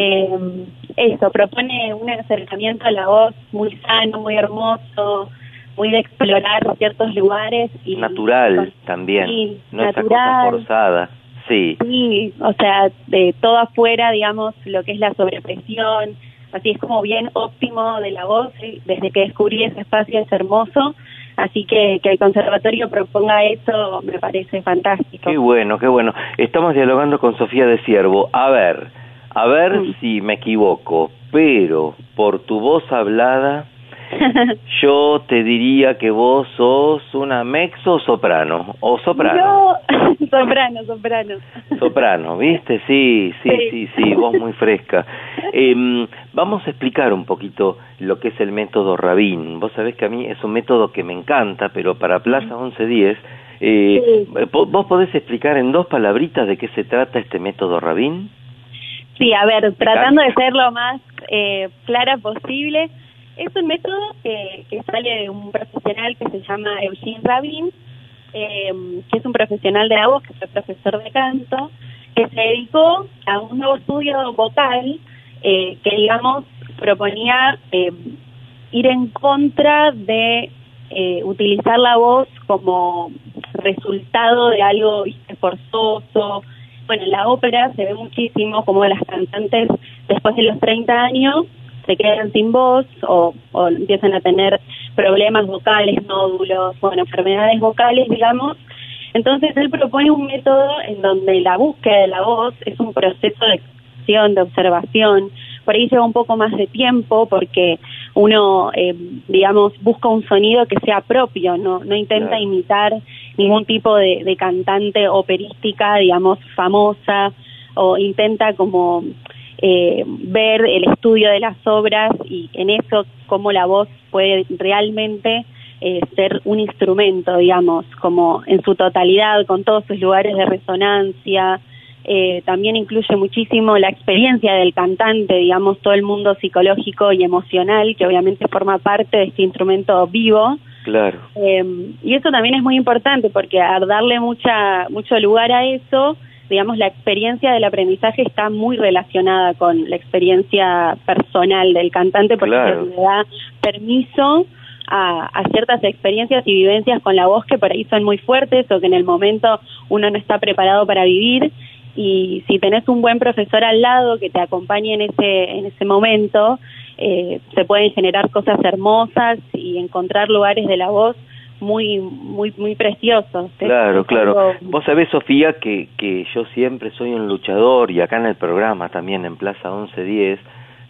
N: Eso, propone un acercamiento a la voz muy sano, muy hermoso, muy de explorar ciertos lugares. y
C: Natural también,
N: Sí,
C: no esa cosa
N: natural.
C: forzada. Sí,
N: Sí, o sea, de todo afuera, digamos, lo que es la sobrepresión, así es como bien óptimo de la voz, ¿sí? desde que descubrí ese espacio es hermoso, así que que el conservatorio proponga eso me parece fantástico.
C: qué bueno, qué bueno. Estamos dialogando con Sofía de Siervo. A ver, a ver
N: Mm.
C: si me equivoco, pero por tu voz hablada, yo te diría que vos sos una mexo o soprano, o soprano.
N: Yo, soprano, soprano.
C: Soprano, ¿viste? Sí, sí, sí,
N: Sí.
C: sí, voz muy fresca. Em, vamos a explicar un poquito lo que es el método Rabin. Vos sabés que a mí es un método que me encanta, pero para Plaza 1110, eh, ¿vos podés explicar en dos palabritas de qué se trata este método Rabin?
N: Sí, a ver, tratando de ser lo más eh, clara posible, es un método que, que sale de un profesional que se llama Eugene Rabin, eh, que es un profesional de la voz, que fue profesor de canto, que se dedicó a un nuevo estudio vocal eh, que, digamos, proponía eh, ir en contra de eh, utilizar la voz como resultado de algo forzoso. Bueno, en la ópera se ve muchísimo como las cantantes después de los 30 años se quedan sin voz o, o empiezan a tener problemas vocales, nódulos, bueno, enfermedades vocales, digamos. Entonces él propone un método en donde la búsqueda de la voz es un proceso de de observación. Por ahí lleva un poco más de tiempo porque uno, eh, digamos, busca un sonido que sea propio, no, no intenta
O: Claro.
N: imitar ningún tipo de, de cantante operística, digamos, famosa, o intenta como eh, ver el estudio de las obras y en eso cómo la voz puede realmente eh, ser un instrumento, digamos, como en su totalidad, con todos sus lugares de resonancia. Eh, también incluye muchísimo la experiencia del cantante, digamos, todo el mundo psicológico y emocional, que obviamente forma parte de este instrumento vivo.
C: Claro.
N: Eh, y eso también es muy importante porque al darle mucha mucho lugar a eso, digamos, la experiencia del aprendizaje está muy relacionada con la experiencia personal del cantante porque
C: Claro.
N: le da permiso a, a ciertas experiencias y vivencias con la voz que por ahí son muy fuertes o que en el momento uno no está preparado para vivir y si tenés un buen profesor al lado que te acompañe en ese en ese momento eh, se pueden generar cosas hermosas y encontrar lugares de la voz muy muy muy preciosos
C: Claro, claro. Vos sabés, Sofía, que, que yo siempre soy un luchador y acá en el programa también en Plaza 1110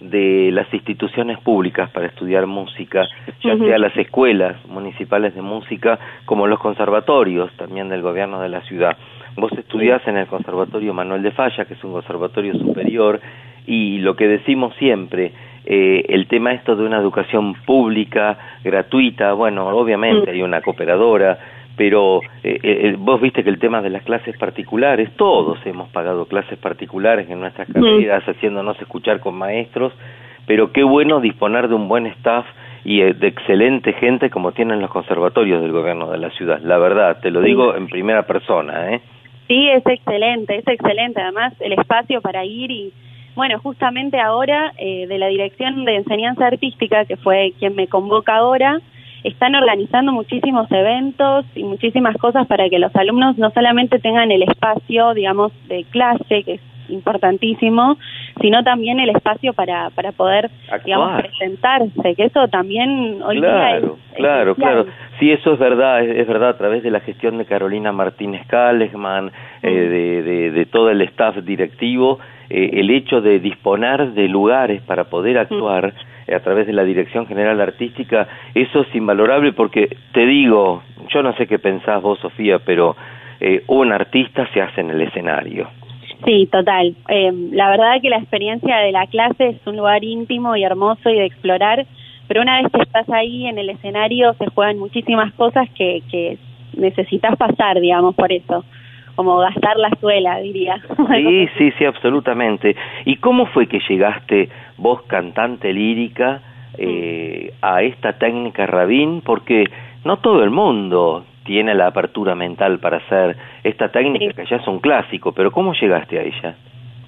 C: de las instituciones públicas para estudiar música, ya sea las escuelas municipales de música como los conservatorios también del gobierno de la ciudad. Vos estudiás en el Conservatorio Manuel de Falla, que es un conservatorio superior, y lo que decimos siempre, eh, el tema esto de una educación pública, gratuita, bueno, obviamente hay una cooperadora, pero eh, eh, vos viste que el tema de las clases particulares, todos hemos pagado clases particulares en nuestras carreras, haciéndonos escuchar con maestros, pero qué bueno disponer de un buen staff y eh, de excelente gente como tienen los conservatorios del gobierno de la ciudad. La verdad, te lo digo en primera persona, ¿eh?
N: Sí, es excelente, es excelente. Además, el espacio para ir y, bueno, justamente ahora eh, de la Dirección de Enseñanza Artística, que fue quien me convoca ahora, están organizando muchísimos eventos y muchísimas cosas para que los alumnos no solamente tengan el espacio, digamos, de clase, que es importantísimo, sino también el espacio para, para poder, digamos, presentarse, que eso también hoy día es
C: Claro, claro, claro. Sí, eso es verdad, es, es verdad, a través de la gestión de Carolina Martínez Kalesman, eh, de, de, de todo el staff directivo, eh, el hecho de disponer de lugares para poder actuar eh, a través de la Dirección General Artística, eso es invalorable porque, te digo, yo no sé qué pensás vos, Sofía, pero eh, un artista se hace en el escenario.
N: Sí, total. Eh, la verdad que la experiencia de la clase es un lugar íntimo y hermoso y de explorar, pero una vez que estás ahí en el escenario se juegan muchísimas cosas que, que necesitas pasar, digamos, por eso. Como gastar la suela, diría.
C: Sí, sí, sí, absolutamente. ¿Y cómo fue que llegaste vos, cantante lírica, eh, a esta técnica Rabín? Porque no todo el mundo tiene la apertura mental para hacer esta técnica que ya es un clásico, pero ¿cómo llegaste a ella?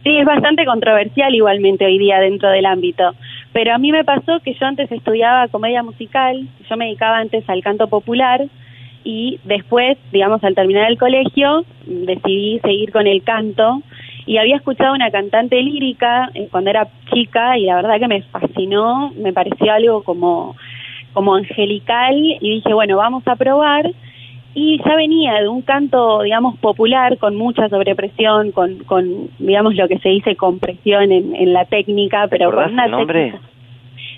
N: Sí, es bastante controversial igualmente hoy día dentro del ámbito. Pero a mí me pasó que yo antes estudiaba comedia musical, yo me dedicaba antes al canto popular y después, digamos, al terminar el colegio, decidí seguir con el canto y había escuchado una cantante lírica eh, cuando era chica y la verdad que me fascinó, me pareció algo como, como angelical y dije, bueno, vamos a probar y ya venía de un canto, digamos, popular, con mucha sobrepresión, con, con digamos, lo que se dice compresión en, en la técnica, pero con una
C: el nombre?
N: técnica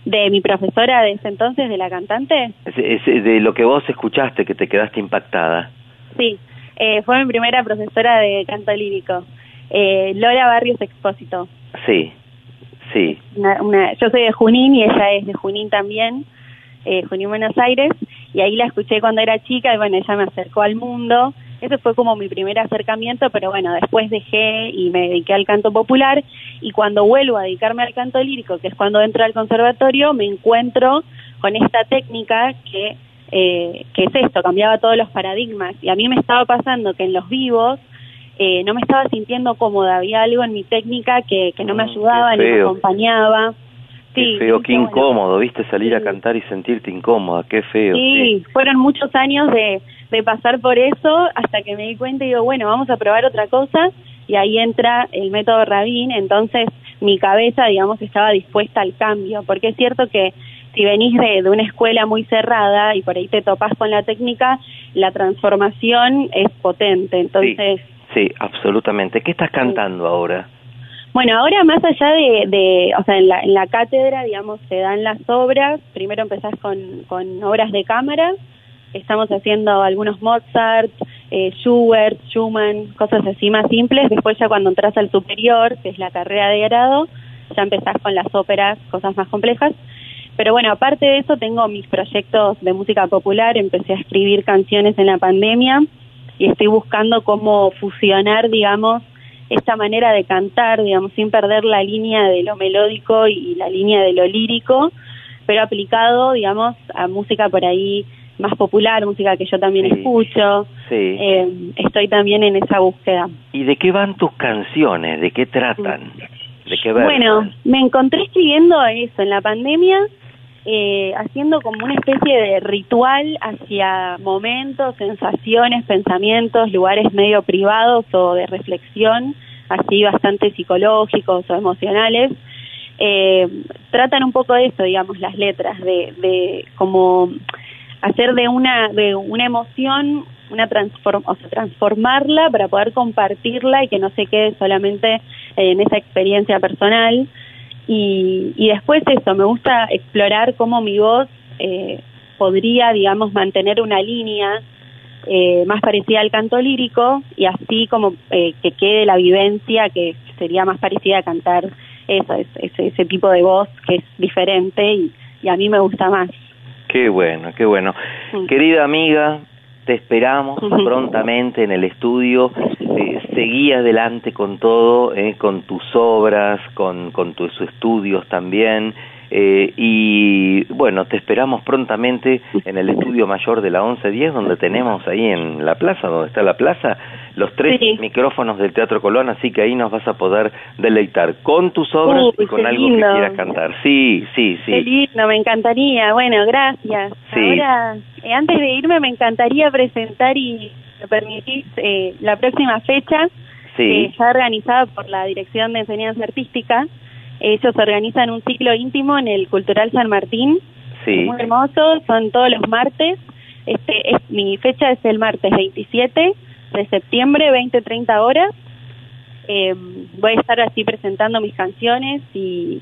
N: de mi profesora de ese entonces, de la cantante.
C: Es- es- de lo que vos escuchaste, que te quedaste impactada.
N: Sí, eh, fue mi primera profesora de canto lírico, eh, Lola Barrios Expósito.
C: Sí, sí.
N: Una, una- yo soy de Junín y ella es de Junín también, eh, Junín, Buenos Aires, y ahí la escuché cuando era chica y bueno, ella me acercó al mundo. Ese fue como mi primer acercamiento, pero bueno, después dejé y me dediqué al canto popular y cuando vuelvo a dedicarme al canto lírico, que es cuando entro al conservatorio, me encuentro con esta técnica que, eh, que es esto, cambiaba todos los paradigmas y a mí me estaba pasando que en los vivos eh, no me estaba sintiendo cómoda, había algo en mi técnica que, que no me ayudaba, ni me
C: feo.
N: Acompañaba.
C: Qué
N: Sí,
C: feo, qué incómodo, viste, salir a cantar y sentirte incómoda, qué feo.
N: Sí, fueron muchos años de, de pasar por eso hasta que me di cuenta y digo, bueno, vamos a probar otra cosa y ahí entra el método Rabin, entonces mi cabeza, digamos, estaba dispuesta al cambio, porque es cierto que si venís de, de una escuela muy cerrada y por ahí te topás con la técnica, la transformación es potente, entonces...
C: Sí, absolutamente. ¿Qué estás cantando ahora?
N: Bueno, ahora más allá de, de o sea, en la, en la cátedra, digamos, se dan las obras. Primero empezás con, obras de cámara. Estamos haciendo algunos Mozart, eh, Schubert, Schumann, cosas así más simples. Después ya cuando entras al superior, que es la carrera de grado, ya empezás con las óperas, cosas más complejas. Pero bueno, aparte de eso, tengo mis proyectos de música popular. Empecé a escribir canciones en la pandemia y estoy buscando cómo fusionar, digamos, esta manera de cantar, digamos, sin perder la línea de lo melódico y la línea de lo lírico, pero aplicado, digamos, a música por ahí más popular, música que yo también escucho.
C: Sí.
N: Eh, estoy también en esa búsqueda.
C: ¿Y de qué van tus canciones? ¿De qué tratan? ¿De qué?
N: Bueno, me encontré escribiendo eso en la pandemia, eh, haciendo como una especie de ritual hacia momentos, sensaciones, pensamientos, lugares medio privados o de reflexión, así bastante psicológicos o emocionales. Eh, tratan un poco de eso, digamos, las letras, de, de como hacer de una, de una emoción una transformarla para poder compartirla y que no se quede solamente en esa experiencia personal. Y, y después eso, me gusta explorar cómo mi voz eh, podría, digamos, mantener una línea eh, más parecida al canto lírico y así como eh, que quede la vivencia que sería más parecida a cantar eso, ese, ese tipo de voz que es diferente y, y a mí me gusta más.
C: Qué bueno, qué bueno. Querida amiga, te esperamos prontamente en el estudio. Eh, seguí adelante con todo, eh, con tus obras, con, con tus estudios también. Eh, y bueno, te esperamos prontamente en el estudio mayor de la 1110, donde tenemos ahí en la plaza, donde está la plaza, los tres micrófonos del Teatro Colón, así que ahí nos vas a poder deleitar con tus obras y con
N: qué
C: algo
N: lindo.
C: que quieras cantar. Sí, sí,
N: Qué
C: sí.
N: lindo, me encantaría. Bueno, gracias.
C: Sí.
N: Ahora, eh, antes de irme, me encantaría presentar y me permitís eh, la próxima fecha,
C: Sí.
N: que está organizada por la Dirección de Enseñanza Artística. Ellos organizan un ciclo íntimo en el Cultural San Martín.
C: Sí.
N: Muy hermoso, son todos los martes Este, es, mi fecha es el martes 27 de septiembre, 20-30 horas. Eh, voy a estar así presentando mis canciones y,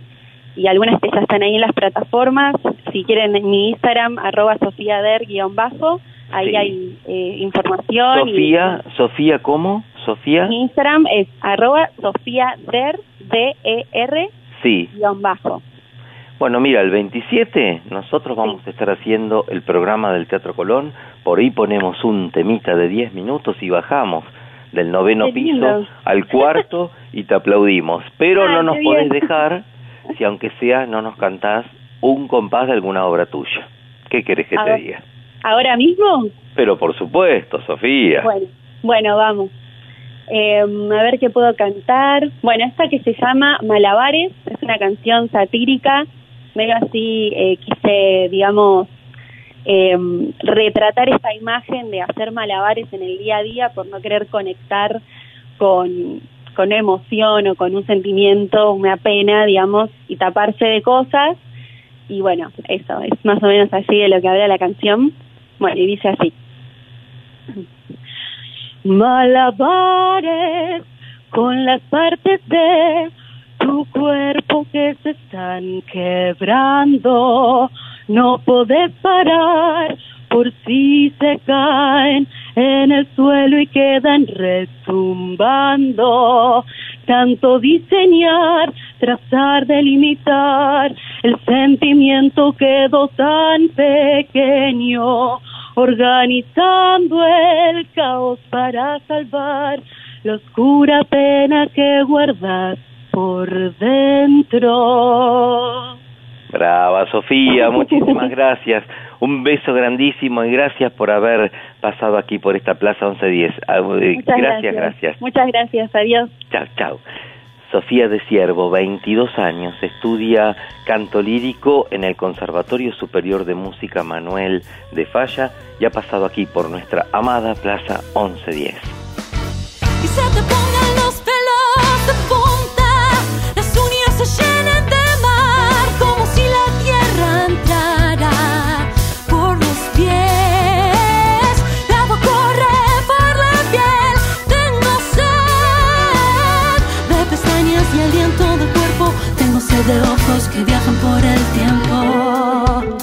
N: y algunas que ya están ahí en las plataformas. Si quieren, en mi Instagram, arroba sofiader-bajo, ahí
C: Sí.
N: hay eh, información.
C: Sofía, Sofía, ¿cómo? Sofía,
N: mi Instagram es arroba sofiader, D-E-R,
C: sí.
N: guion bajo.
C: Bueno, mira, el 27 nosotros vamos a estar haciendo el programa del Teatro Colón, por ahí ponemos un temita de 10 minutos y bajamos del noveno piso al cuarto y te aplaudimos. Pero no nos podés dejar si aunque sea no nos cantás un compás de alguna obra tuya. ¿Qué querés que
N: A
C: te diga?
N: ¿Ahora mismo?
C: Pero por supuesto, Sofía.
N: Bueno, bueno, vamos. Eh, a ver qué puedo cantar. Bueno, esta que se llama Malabares, es una canción satírica, medio así, eh, quise, digamos, eh, retratar esta imagen de hacer malabares en el día a día por no querer conectar con, con una emoción o con un sentimiento, una pena, digamos, y taparse de cosas. Y bueno, eso, es más o menos así de lo que habla la canción. Bueno, y dice así. Malabares con las partes de tu cuerpo que se están quebrando. No podés parar por si se caen en el suelo y quedan retumbando. Tanto diseñar, trazar, delimitar, el sentimiento quedó tan pequeño, organizando el caos para salvar la oscura pena que guardas por dentro.
C: Brava, Sofía, muchísimas gracias. Un beso grandísimo y gracias por haber pasado aquí por esta Plaza 1110. Ah, eh,
N: Muchas
C: gracias, gracias.
N: Muchas gracias, adiós.
C: Chao, chao. Sofía de Siervo, 22 años, estudia canto lírico en el Conservatorio Superior de Música Manuel de Falla y ha pasado aquí por nuestra amada Plaza 1110.
M: y se te pongan los pelos de punta, las uñas se llenen de mar, como si la tierra entrara de ojos que viajan por el tiempo.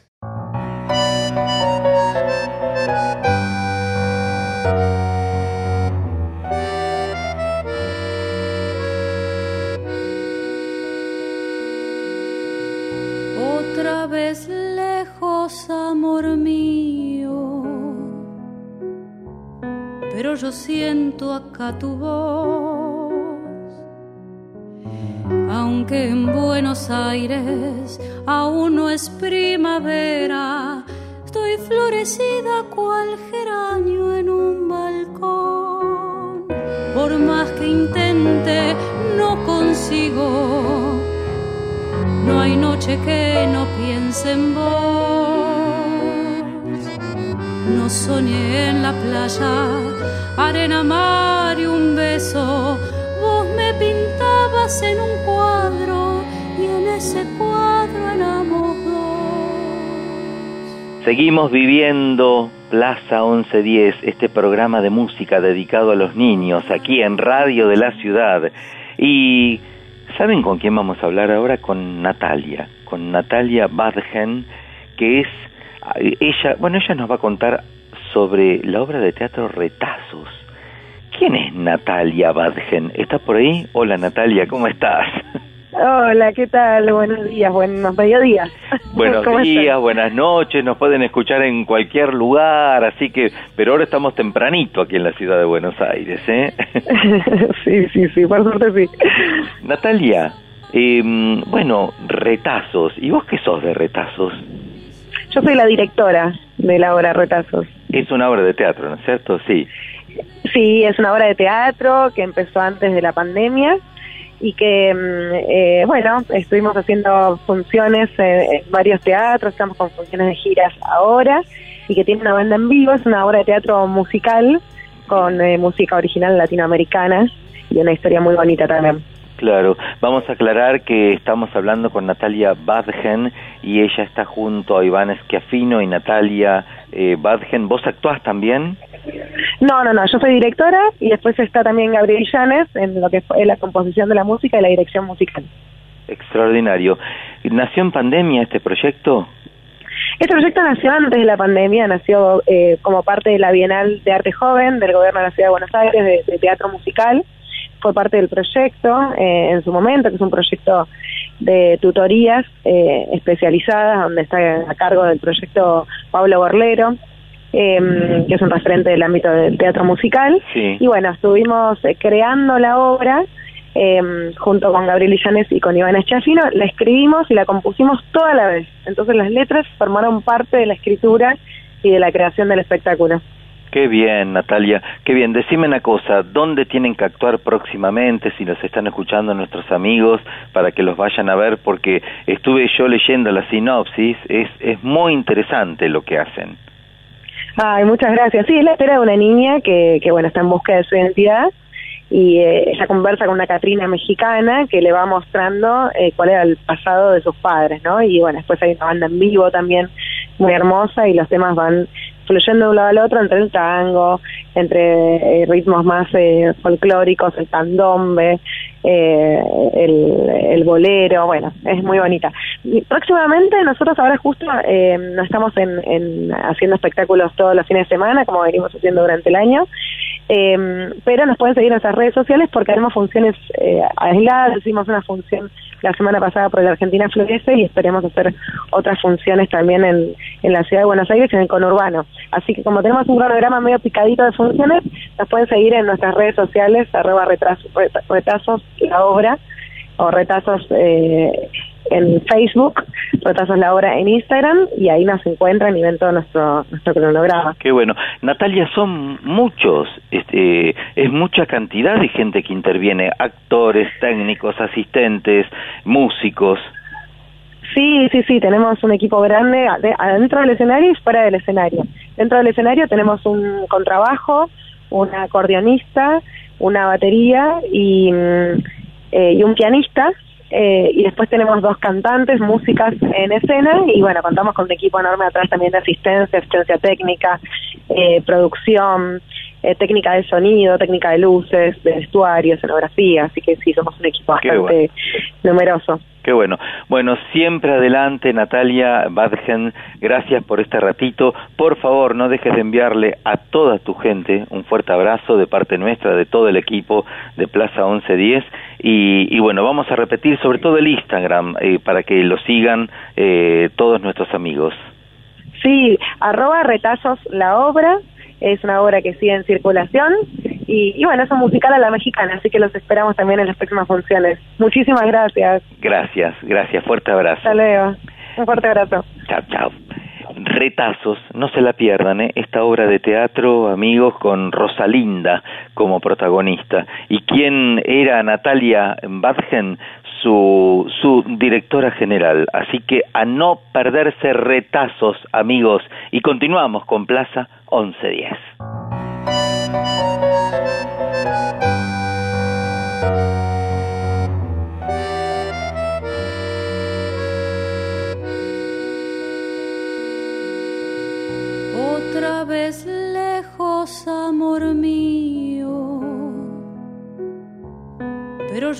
C: Seguimos viviendo Plaza 1110, este programa de música dedicado a los niños aquí en Radio de la Ciudad. Y ¿saben con quién vamos a hablar ahora? Con Natalia, con Natalia Badgen, que es ella, bueno, ella nos va a contar sobre la obra de teatro Retazos. ¿Quién es Natalia Badgen? ¿Estás por ahí? Hola Natalia, ¿cómo estás?
P: Hola, ¿qué tal? Buenos días, buenos mediodías.
C: Buenos
P: ¿Cómo
C: días, buenas noches, nos pueden escuchar en cualquier lugar, así que, pero ahora estamos tempranito aquí en la ciudad de Buenos Aires, ¿eh?
P: sí, sí, sí, por suerte sí.
C: Natalia, eh, bueno, retazos, ¿y vos qué sos de retazos?
P: Yo soy la directora de la obra Retazos.
C: Es una obra de teatro, ¿no es cierto? Sí.
P: Sí, es una obra de teatro que empezó antes de la pandemia y que, mm, eh, bueno, estuvimos haciendo funciones en varios teatros, estamos con funciones de giras ahora y que tiene una banda en vivo, es una obra de teatro musical con eh, música original latinoamericana y una historia muy bonita también.
C: Claro, vamos a aclarar que estamos hablando con Natalia Badgen y ella está junto a Iván Schiafino y Natalia eh, Badgen. ¿Vos actuás también?
P: No, no, no, yo soy directora y después está también Gabriel Llanes en lo que fue la composición de la música y la dirección musical.
C: Extraordinario. ¿Nació en pandemia este proyecto?
P: Este proyecto nació antes de la pandemia, nació eh, como parte de la Bienal de Arte Joven del Gobierno de la Ciudad de Buenos Aires de, de teatro musical. Fue parte del proyecto eh, en su momento, que es un proyecto de tutorías eh, especializadas, donde está a cargo del proyecto Pablo Borlero, eh, que es un referente del ámbito del teatro musical.
C: Sí.
P: Y bueno, estuvimos eh, creando la obra eh, junto con Gabriel Illanes y con Iván Eschafino, la escribimos y la compusimos toda la vez. Entonces las letras formaron parte de la escritura y de la creación del espectáculo.
C: Qué bien, Natalia. Qué bien. Decime una cosa, ¿dónde tienen que actuar próximamente si nos están escuchando nuestros amigos para que los vayan a ver? Porque estuve yo leyendo la sinopsis, es, es muy interesante lo que hacen.
P: Ay, muchas gracias. Sí, es la historia de una niña que, que bueno, está en busca de su identidad y eh, ella conversa con una Catrina mexicana que le va mostrando eh, cuál era el pasado de sus padres, ¿no? Y bueno, después hay una banda en vivo también muy hermosa y los temas van fluyendo de un lado al otro entre el tango, entre eh, ritmos más eh, folclóricos, el candombe, eh, el, el bolero, bueno, es muy bonita. Y próximamente nosotros ahora justo eh, no estamos en, en haciendo espectáculos todos los fines de semana, como venimos haciendo durante el año, eh, pero nos pueden seguir en nuestras redes sociales porque haremos funciones eh, aisladas, hicimos una función la semana pasada por la Argentina Florece y esperemos hacer otras funciones también en, en la ciudad de Buenos Aires, en el conurbano. Así que como tenemos un cronograma medio picadito de funciones, nos pueden seguir en nuestras redes sociales, arroba retrasos, reta- retazos la obra, o retazos eh, en Facebook, retazos la obra en Instagram, y ahí nos encuentran y ven todo nuestro, nuestro cronograma.
C: Qué bueno. Natalia, son muchos, este, es mucha cantidad de gente que interviene, actores, técnicos, asistentes, músicos.
P: Sí, sí, sí, tenemos un equipo grande ade- adentro del escenario y fuera del escenario. Dentro del escenario tenemos un contrabajo, una acordeonista, una batería y, mm, eh, y un pianista. Eh, y después tenemos dos cantantes, músicas en escena y bueno, contamos con un equipo enorme atrás también de asistencia, asistencia técnica, eh, producción, eh, técnica de sonido, técnica de luces, de vestuario, escenografía, así que sí, somos un equipo
C: Qué
P: bastante numeroso.
C: Qué bueno. Bueno, siempre adelante, Natalia Badgen. Gracias por este ratito. Por favor, no dejes de enviarle a toda tu gente un fuerte abrazo de parte nuestra, de todo el equipo de Plaza 1110. Y, y bueno, vamos a repetir sobre todo el Instagram eh, para que lo sigan eh, todos nuestros amigos.
P: Sí, arroba retazos la obra, es una obra que sigue en circulación y, y bueno, es un musical a la mexicana, así que los esperamos también en las próximas funciones. Muchísimas gracias.
C: Gracias, gracias. Fuerte abrazo.
P: Hasta luego. Un fuerte abrazo.
C: Chao, chao. Retazos, no se la pierdan, ¿eh? esta obra de teatro, amigos, con Rosalinda como protagonista. ¿Y quién era Natalia Badgen? Su, su directora general. Así que a no perderse retazos, amigos. Y continuamos con Plaza 1110.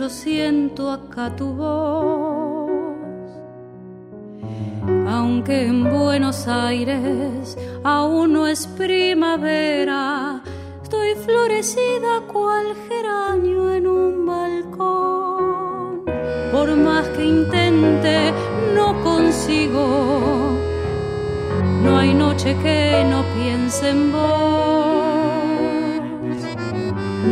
M: Yo siento acá tu voz. Aunque en Buenos Aires aún no es primavera, estoy florecida cual geranio en un balcón. Por más que intente, no consigo no hay noche que no piense en vos.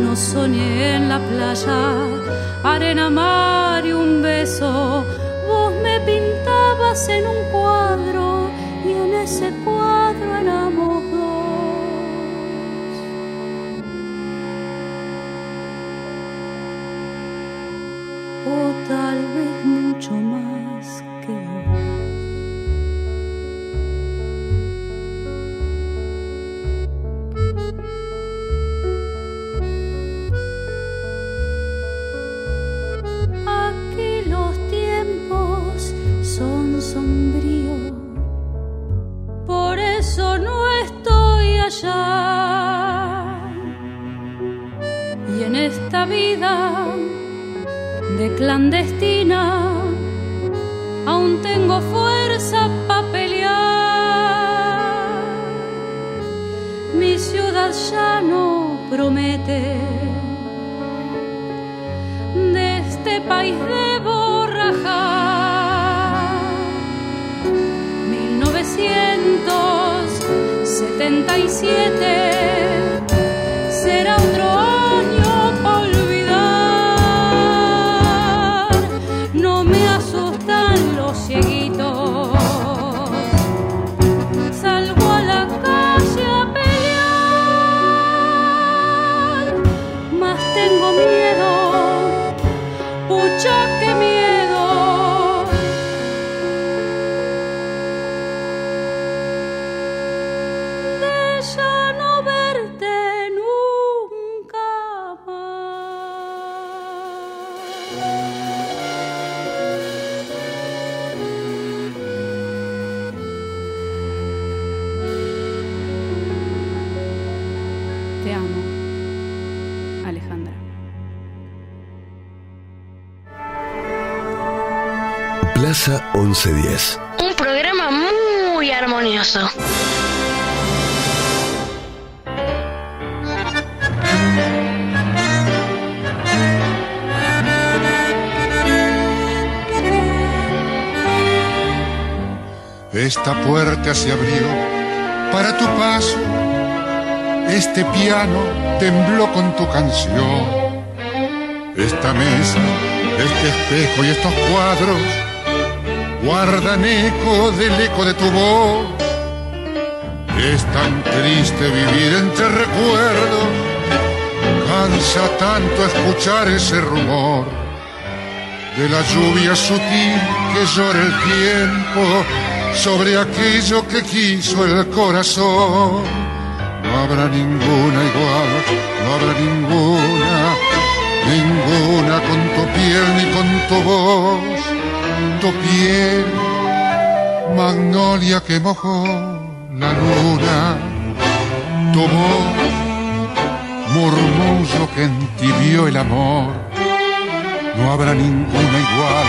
M: No soñé en la playa, arena, mar y un beso. Vos me pintabas en un cuadro
Q: se abrió para tu paso. Este piano tembló con tu canción. Esta mesa, este espejo y estos cuadros guardan eco del eco de tu voz. Es tan triste vivir entre recuerdos, cansa tanto escuchar ese rumor de la lluvia sutil que llora el tiempo sobre aquello que quiso el corazón. No habrá ninguna igual, no habrá ninguna, ninguna con tu piel ni con tu voz. Tu piel, magnolia que mojó la luna, tu voz, murmullo que entibió el amor. No habrá ninguna igual,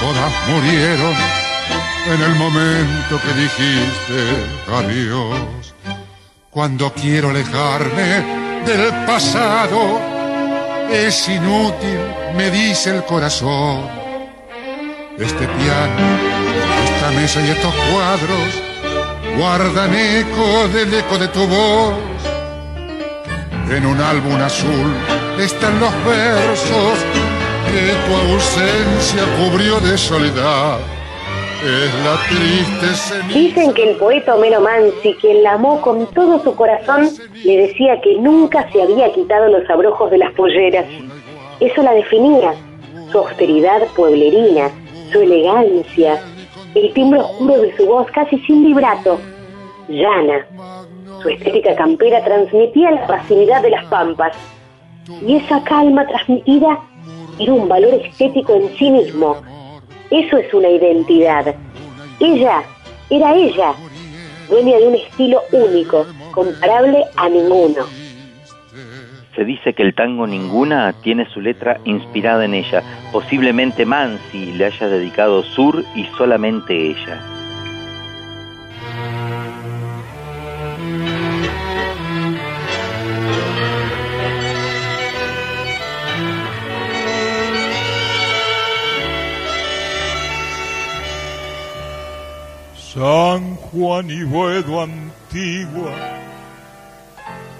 Q: todas murieron en el momento que dijiste adiós. Cuando quiero alejarme del pasado, es inútil, me dice el corazón. Este piano, esta mesa y estos cuadros guardan eco del eco de tu voz. En un álbum azul están los versos que tu ausencia cubrió de soledad. Es la triste.
B: Dicen que el poeta Homero Mansi, quien la amó con todo su corazón, le decía que nunca se había quitado los abrojos de las polleras. Eso la definía, su austeridad pueblerina, su elegancia, el timbre oscuro de su voz casi sin vibrato, llana. Su estética campera transmitía la pasividad de las pampas. Y esa calma transmitida era un valor estético en sí mismo. Eso es una identidad. Ella era ella, dueña de un estilo único, comparable a ninguno.
C: Se dice que el tango Ninguna tiene su letra inspirada en ella. Posiblemente Mansi le haya dedicado Sur y solamente ella.
R: San Juan y Buedo antigua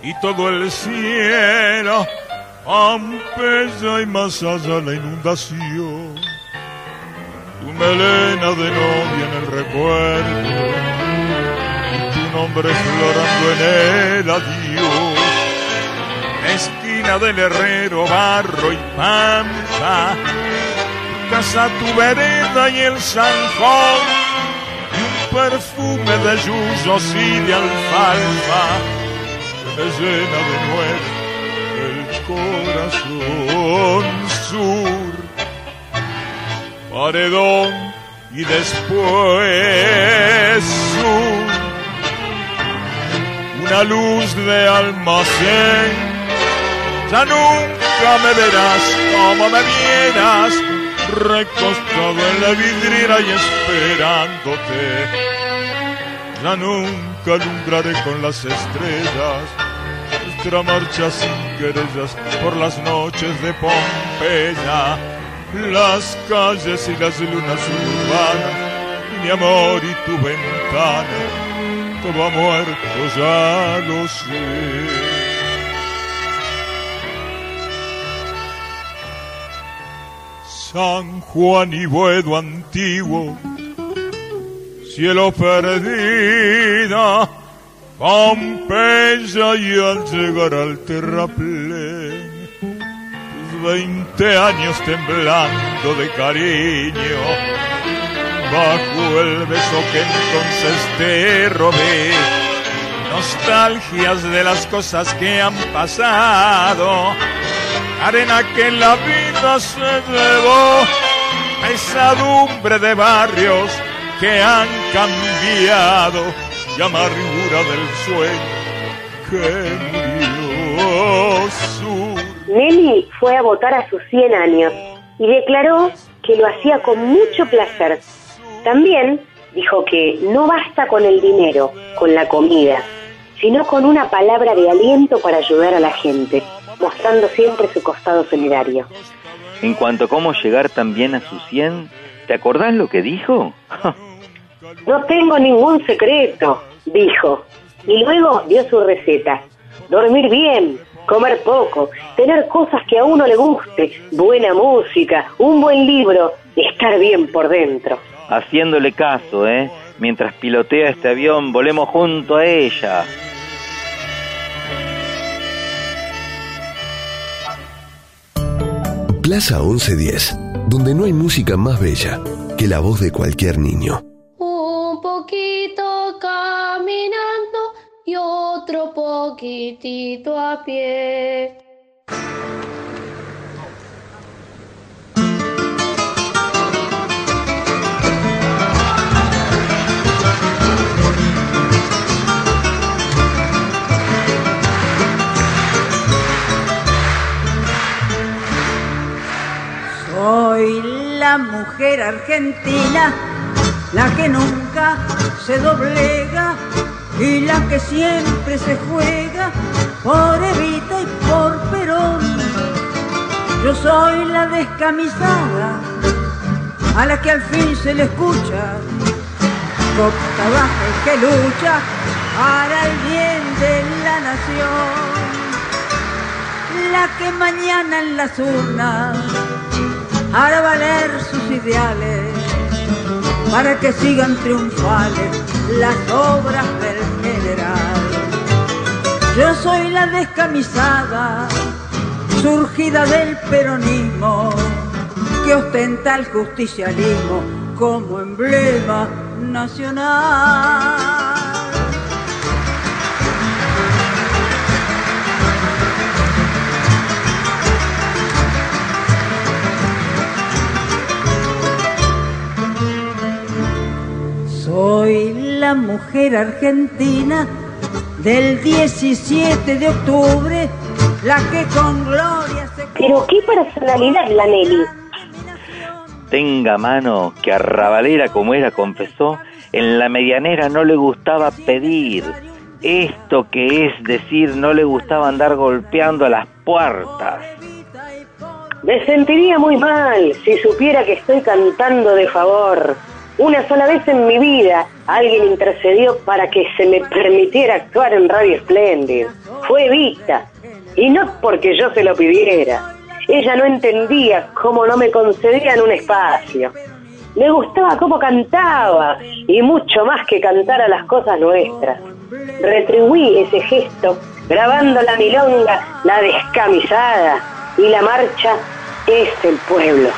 R: y todo el cielo, Pompeya y más allá la inundación. Tu melena de novia en el recuerdo, y tu nombre florando en el adiós. Esquina del herrero, barro y pampa, casa, tu vereda y el zanjón, perfume de yuyos y de alfalfa me llena de nuevo el corazón sur. Paredón y después sur. Una luz de almacén. Ya nunca me verás como me vieras, recostado en la vidriera y esperándote. Ya nunca alumbraré con las estrellas nuestra marcha sin querellas por las noches de Pompeya, las calles y las lunas urbanas, mi amor y tu ventana, todo ha muerto, ya lo sé. San Juan y Buedo antiguo, cielo perdida, Pompeya y al llegar al terraplén, tus veinte años temblando de cariño, bajo el beso que entonces te robé, nostalgias de las cosas que han pasado, arena que en la vida se llevó, pesadumbre de barrios que han cambiado y amargura del sueño que murió sur.
B: Nelly fue a votar a sus 100 años y declaró que lo hacía con mucho placer. También dijo que no basta con el dinero, con la comida, sino con una palabra de aliento para ayudar a la gente, mostrando siempre su costado solidario.
C: En cuanto a cómo llegar también a sus 100, ¿te acordás lo que dijo?
B: No tengo ningún secreto, dijo. Y luego dio su receta. Dormir bien, comer poco, tener cosas que a uno le guste, buena música, un buen libro, estar bien por dentro.
C: Haciéndole caso, ¿eh? Mientras pilotea este avión, volemos junto a ella.
A: Plaza 1110, donde no hay música más bella que la voz de cualquier niño.
F: Un poquito caminando y otro poquitito a pie.
G: Soy la mujer argentina, la que nunca se doblega y la que siempre se juega por Evita y por Perón. Yo soy la descamisada, a la que al fin se le escucha, y que lucha para el bien de la nación. la que mañana en las urnas hará valer sus ideales para que sigan triunfales las obras del general. Yo soy la descamisada, surgida del peronismo, que ostenta el justicialismo como emblema nacional. Soy la mujer argentina del 17 de octubre, la que con gloria se...
B: Pero qué personalidad la Nelly.
C: Tenga mano que arrabalera como era confesó, en la medianera no le gustaba pedir. Esto que es decir, no le gustaba andar golpeando a las puertas.
B: Me sentiría muy mal si supiera que estoy cantando de favor. Una sola vez en mi vida alguien intercedió para que se me permitiera actuar en Radio Splendid. Fue Evita. Y no porque yo se lo pidiera. Ella no entendía cómo no me concedían un espacio. Me gustaba cómo cantaba y mucho más que cantar a las cosas nuestras. Retribuí ese gesto grabando la milonga, la descamisada y la marcha es el pueblo.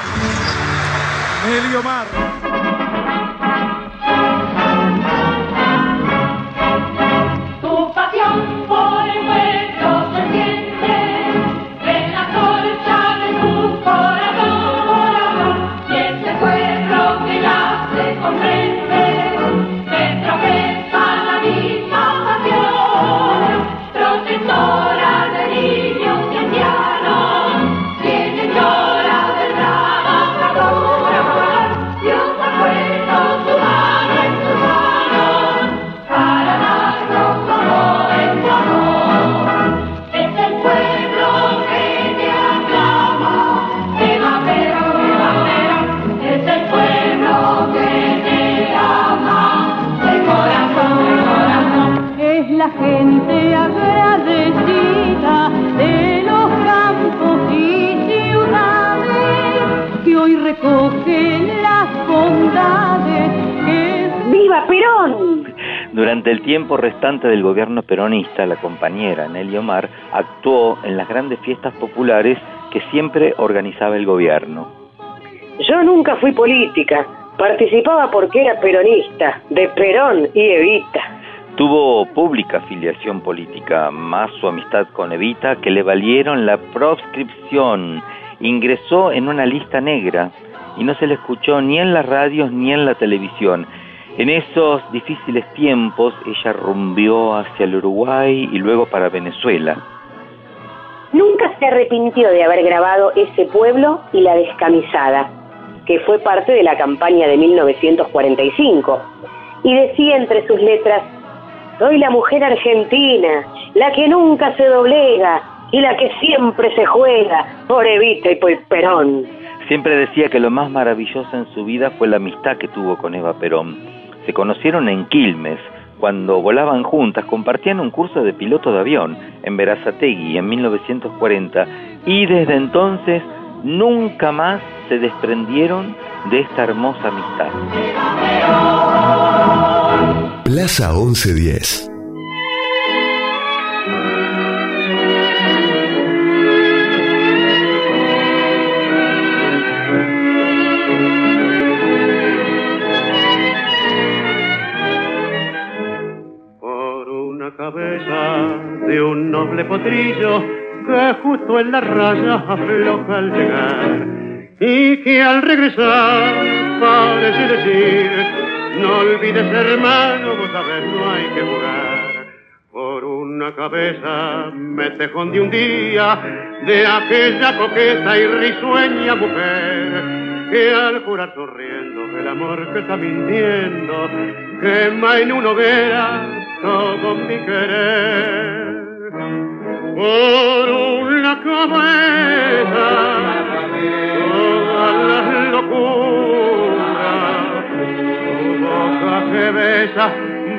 C: Durante el tiempo restante del gobierno peronista, la compañera Nelly Omar actuó en las grandes fiestas populares que siempre organizaba el gobierno.
B: Yo nunca fui política. Participaba porque era peronista, de Perón y Evita.
C: Tuvo pública afiliación política, más su amistad con Evita, que le valieron la proscripción. Ingresó en una lista negra y no se le escuchó ni en las radios ni en la televisión. En esos difíciles tiempos ella rumbió hacia el Uruguay y luego para Venezuela.
B: Nunca se arrepintió de haber grabado ese pueblo y la descamisada, que fue parte de la campaña de 1945. Y decía entre sus letras, soy la mujer argentina, la que nunca se doblega y la que siempre se juega por Evita y por Perón.
C: Siempre decía que lo más maravilloso en su vida fue la amistad que tuvo con Eva Perón. Se conocieron en Quilmes, cuando volaban juntas, compartían un curso de piloto de avión en Verazategui en 1940 y desde entonces nunca más se desprendieron de esta hermosa amistad.
A: Plaza 1110.
S: Cabeza de un noble potrillo que justo en la raya afloja al llegar y que al regresar parece decir no olvides hermano vos sabés no hay que jugar por una cabeza me tejón de un día de aquella coqueta y risueña mujer que al jurar sonriendo amor que está mintiendo quema en una hoguera todo mi querer. Por una cabeza todas las locuras tu boca que besa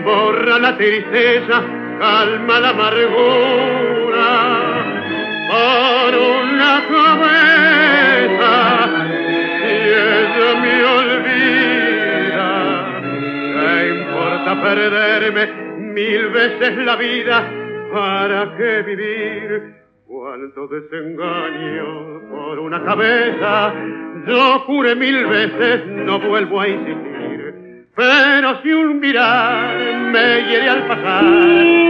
S: borra la tristeza calma la amargura. Por cabeza perderme mil veces la vida? ¿Para qué vivir? Cuánto desengaño por una cabeza. Yo juré mil veces, no vuelvo a insistir. Pero si un mirar me hiere al pasar.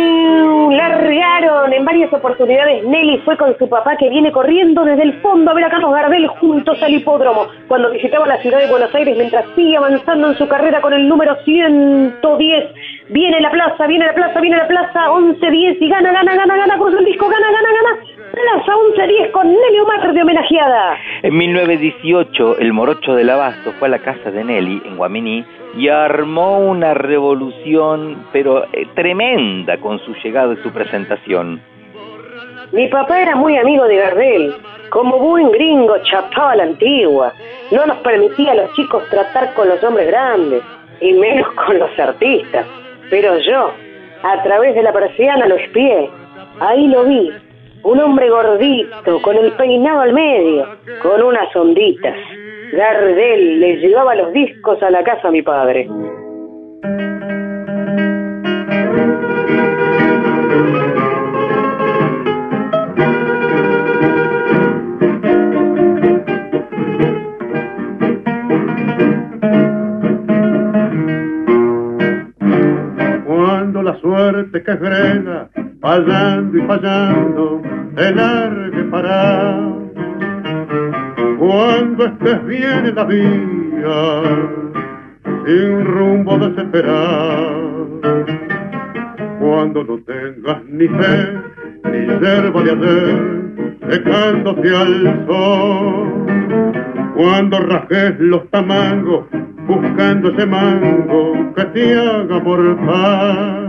B: Largaron en varias oportunidades. Nelly fue con su papá que viene corriendo desde el fondo a ver a Carlos Gardel juntos al hipódromo cuando visitaba la ciudad de Buenos Aires mientras sigue avanzando en su carrera con el número 110. Viene la plaza, viene la plaza, viene la plaza, 11-10 y gana, gana, gana, gana, cruza el disco, gana, gana, gana. Plaza 11-10 con Nelly Omar de homenajeada.
C: En 1918, el morocho del Abasto fue a la casa de Nelly, en Guaminí, y armó una revolución, pero eh, tremenda, con su llegada y su presentación.
B: Mi papá era muy amigo de Gardel. Como buen gringo chapaba a la antigua. No nos permitía a los chicos tratar con los hombres grandes, y menos con los artistas. Pero yo, a través de la persiana lo espié. Ahí lo vi. Un hombre gordito, con el peinado al medio, con unas onditas. Gardel le llevaba los discos a la casa a mi padre.
S: Cuando la suerte que frena, fallando y fallando, te largue para. Cuando estés bien en la vía, sin rumbo desesperado. Cuando no tengas ni fe, ni yerba de ayer, secándose al sol. Cuando rajes los tamangos, buscando ese mango que te haga mortal.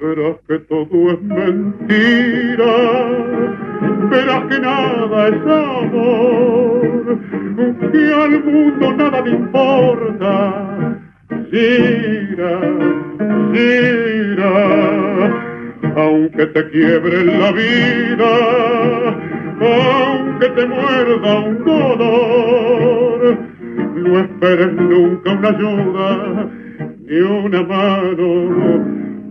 S: Verás que todo es mentira, verás que nada es amor, que al mundo nada le importa. Gira, gira, aunque te quiebre la vida, aunque te muerda un dolor, no esperes nunca una ayuda, ni una mano,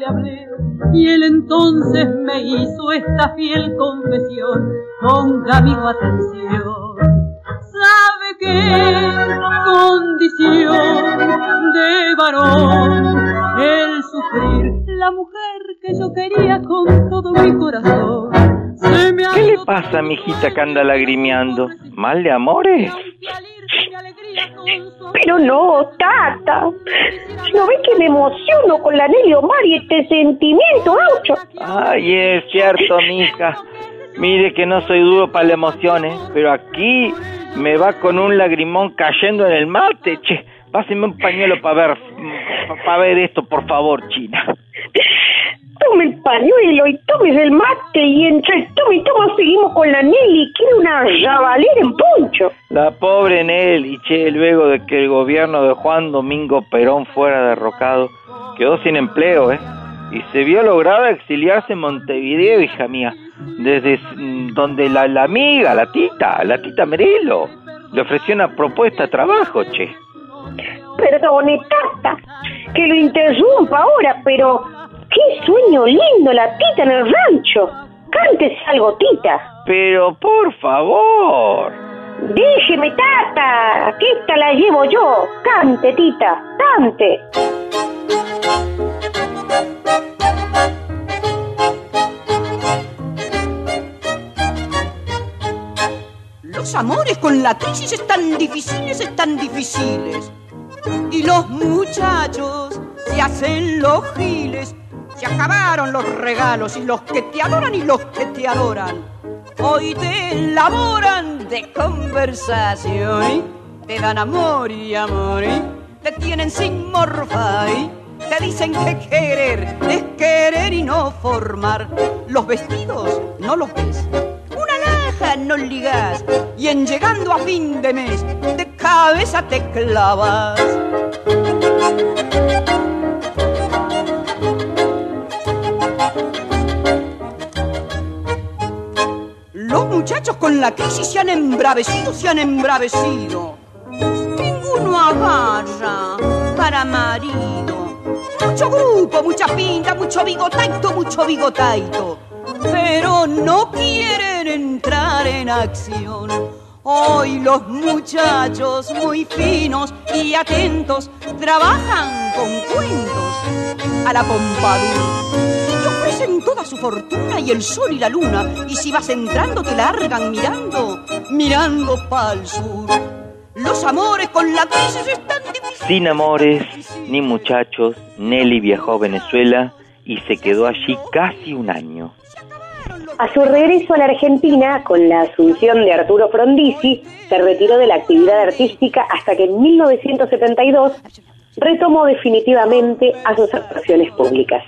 G: Le hablé y él entonces me hizo esta fiel confesión ponga mi atención sabe que condición de varón el sufrir la mujer que yo quería con todo mi corazón se me
C: ¿Qué le pasa, mijita, que anda lagrimeando? ¿Mal de amores?
B: Pero no, tata. ¿No ves que me emociono con la Nelly Omar y este sentimiento, gaucho?
C: Ay, es cierto, mija. Mire que no soy duro para las emociones, pero aquí me va con un lagrimón cayendo en el mate, che. Páseme un pañuelo para ver, para ver esto, por favor, China.
B: Tome el pañuelo y tomes el mate y entre el tome y toma seguimos con la Nelly. Quiere una jabalera en poncho.
C: La pobre Nelly, che, luego de que el gobierno de Juan Domingo Perón fuera derrocado, quedó sin empleo, ¿eh? Y se vio lograda exiliarse en Montevideo, hija mía, desde donde la, la amiga, la tita, la tita Merelo, le ofreció una propuesta de trabajo, che.
B: Perdone, tata, que lo interrumpa ahora, pero qué sueño lindo la tita en el rancho. Cántese algo, tita.
C: Pero por favor.
B: Déjeme, tata, que esta la llevo yo. Cante, tita, cante.
T: Los amores con la crisis están difíciles, están difíciles. Y los muchachos se hacen los giles. Se acabaron los regalos y los que te adoran y los que te adoran. Hoy te elaboran de conversación. ¿eh? Te dan amor y amor. ¿eh? Te tienen sin morfar. ¿eh? Te dicen que querer es querer y no formar. Los vestidos no los ves. No ligas. Y en llegando a fin de mes, de cabeza te clavas. Los muchachos con la crisis se han embravecido, se han embravecido. Ninguno agarra para marido. Mucho grupo, mucha pinta, mucho bigotaito, mucho bigotaito. Pero no quieren entrar en acción. Hoy los muchachos muy finos y atentos trabajan con cuentos a la Pompadour. Toda su fortuna y el sol y la luna. Y si vas entrando te largan mirando, mirando pa'l sur. Los amores con la crisis están
C: Sin amores, ni muchachos, Nelly viajó a Venezuela y se quedó allí casi un año.
B: A su regreso a la Argentina, con la asunción de Arturo Frondizi, se retiró de la actividad artística hasta que en 1972 retomó definitivamente a sus actuaciones públicas.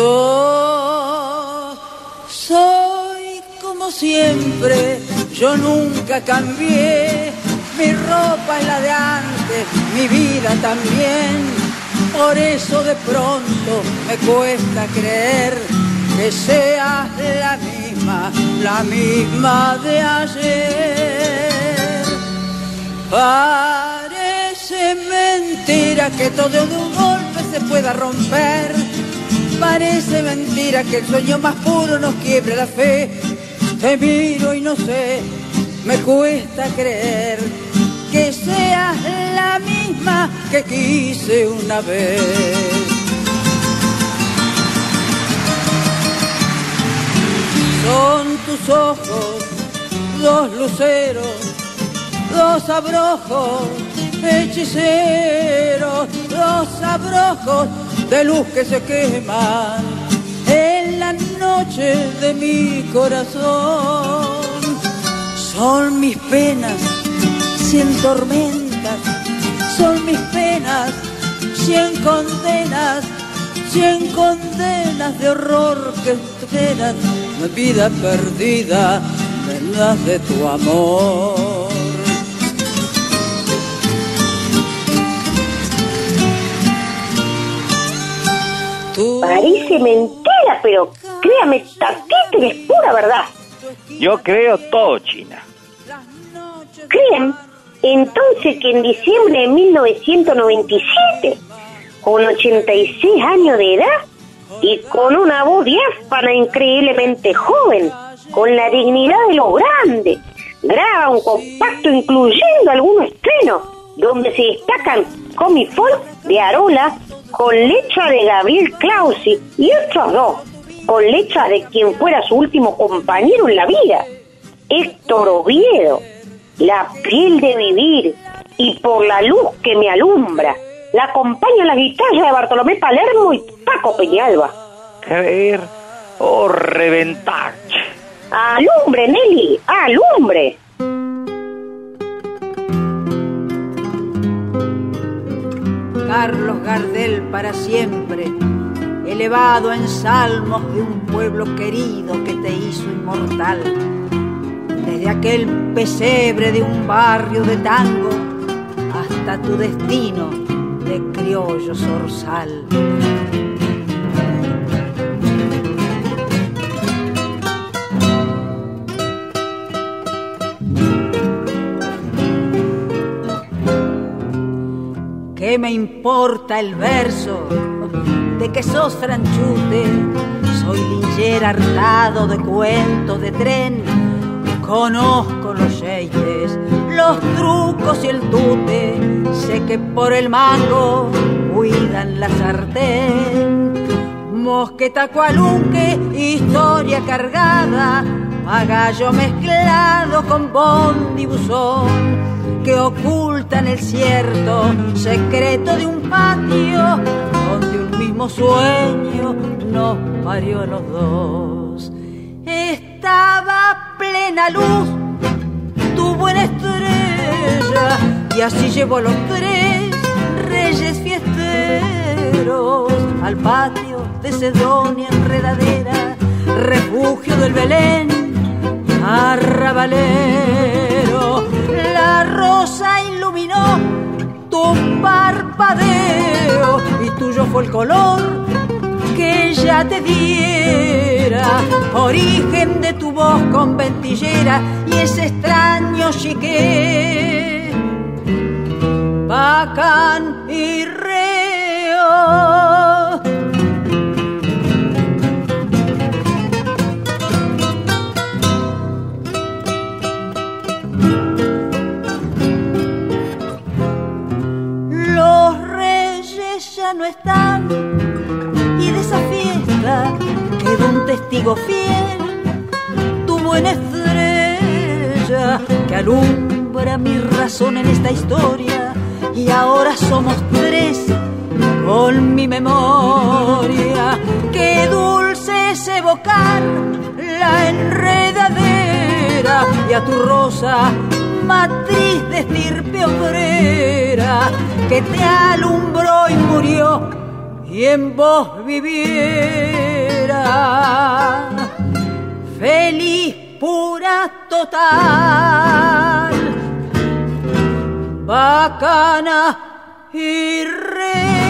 T: Yo soy como siempre, yo nunca cambié. Mi ropa es la de antes, mi vida también. Por eso de pronto me cuesta creer que seas la misma, la misma de ayer. Parece mentira que todo de un golpe se pueda romper. Parece mentira que el sueño más puro nos quiebre la fe. Te miro y no sé, me cuesta creer que seas la misma que quise una vez. Son tus ojos, dos luceros, dos abrojos, hechiceros, dos abrojos de luz que se queman en la noche de mi corazón. Son mis penas sin tormenta
G: venas, son mis penas, cien condenas, cien condenas de horror que esperan, vida perdida, venas de tu amor.
B: Parece mentira, pero créame, tantito es pura verdad.
C: Yo creo todo, China.
B: ¿Creen? Entonces que en diciembre de 1997, con 86 años de edad y con una voz diáfana increíblemente joven, con la dignidad de los grandes, graba un compacto incluyendo algunos estrenos, donde se destacan Comic Folk de Arola, con letra de Gabriel Clausi y otros dos, con letra de quien fuera su último compañero en la vida, Héctor Oviedo, La piel de vivir y por la luz que me alumbra. La acompaña la guitarra de Bartolomé Palermo y Paco Peñalba.
C: Creer o reventar.
B: ¡Alumbre, Nelly! ¡Alumbre!
G: Carlos Gardel para siempre, elevado en salmos de un pueblo querido que te hizo inmortal. Desde aquel pesebre de un barrio de tango hasta tu destino de criollo zorzal. ¿Qué me importa el verso de que sos franchute? Soy linchera hartado de cuentos de tren. Conozco los yeites, los trucos y el tute. Sé que por el mango cuidan la sartén. Mosqueta cualunque, historia cargada. A gallo mezclado con bondi buzón que ocultan el cierto secreto de un patio donde un mismo sueño nos parió a los dos. Estaba a plena luz tu buena estrella y así llevó los tres reyes fiesteros al patio de Sedonia enredadera, refugio del Belén, arrabalero la rosa iluminó tu parpadeo y tuyo fue el color que ella te diera, origen de tu voz con ventillera y ese extraño chique, bacán y reo. No están y de esa fiesta quedó un testigo fiel, tu buena estrella que alumbra mi razón en esta historia y ahora somos tres con mi memoria. Qué dulce es evocar la enredadera y a tu rosa matriz de estirpe obrera que te alumbró y murió y en vos viviera. Feliz pura total bacana y rea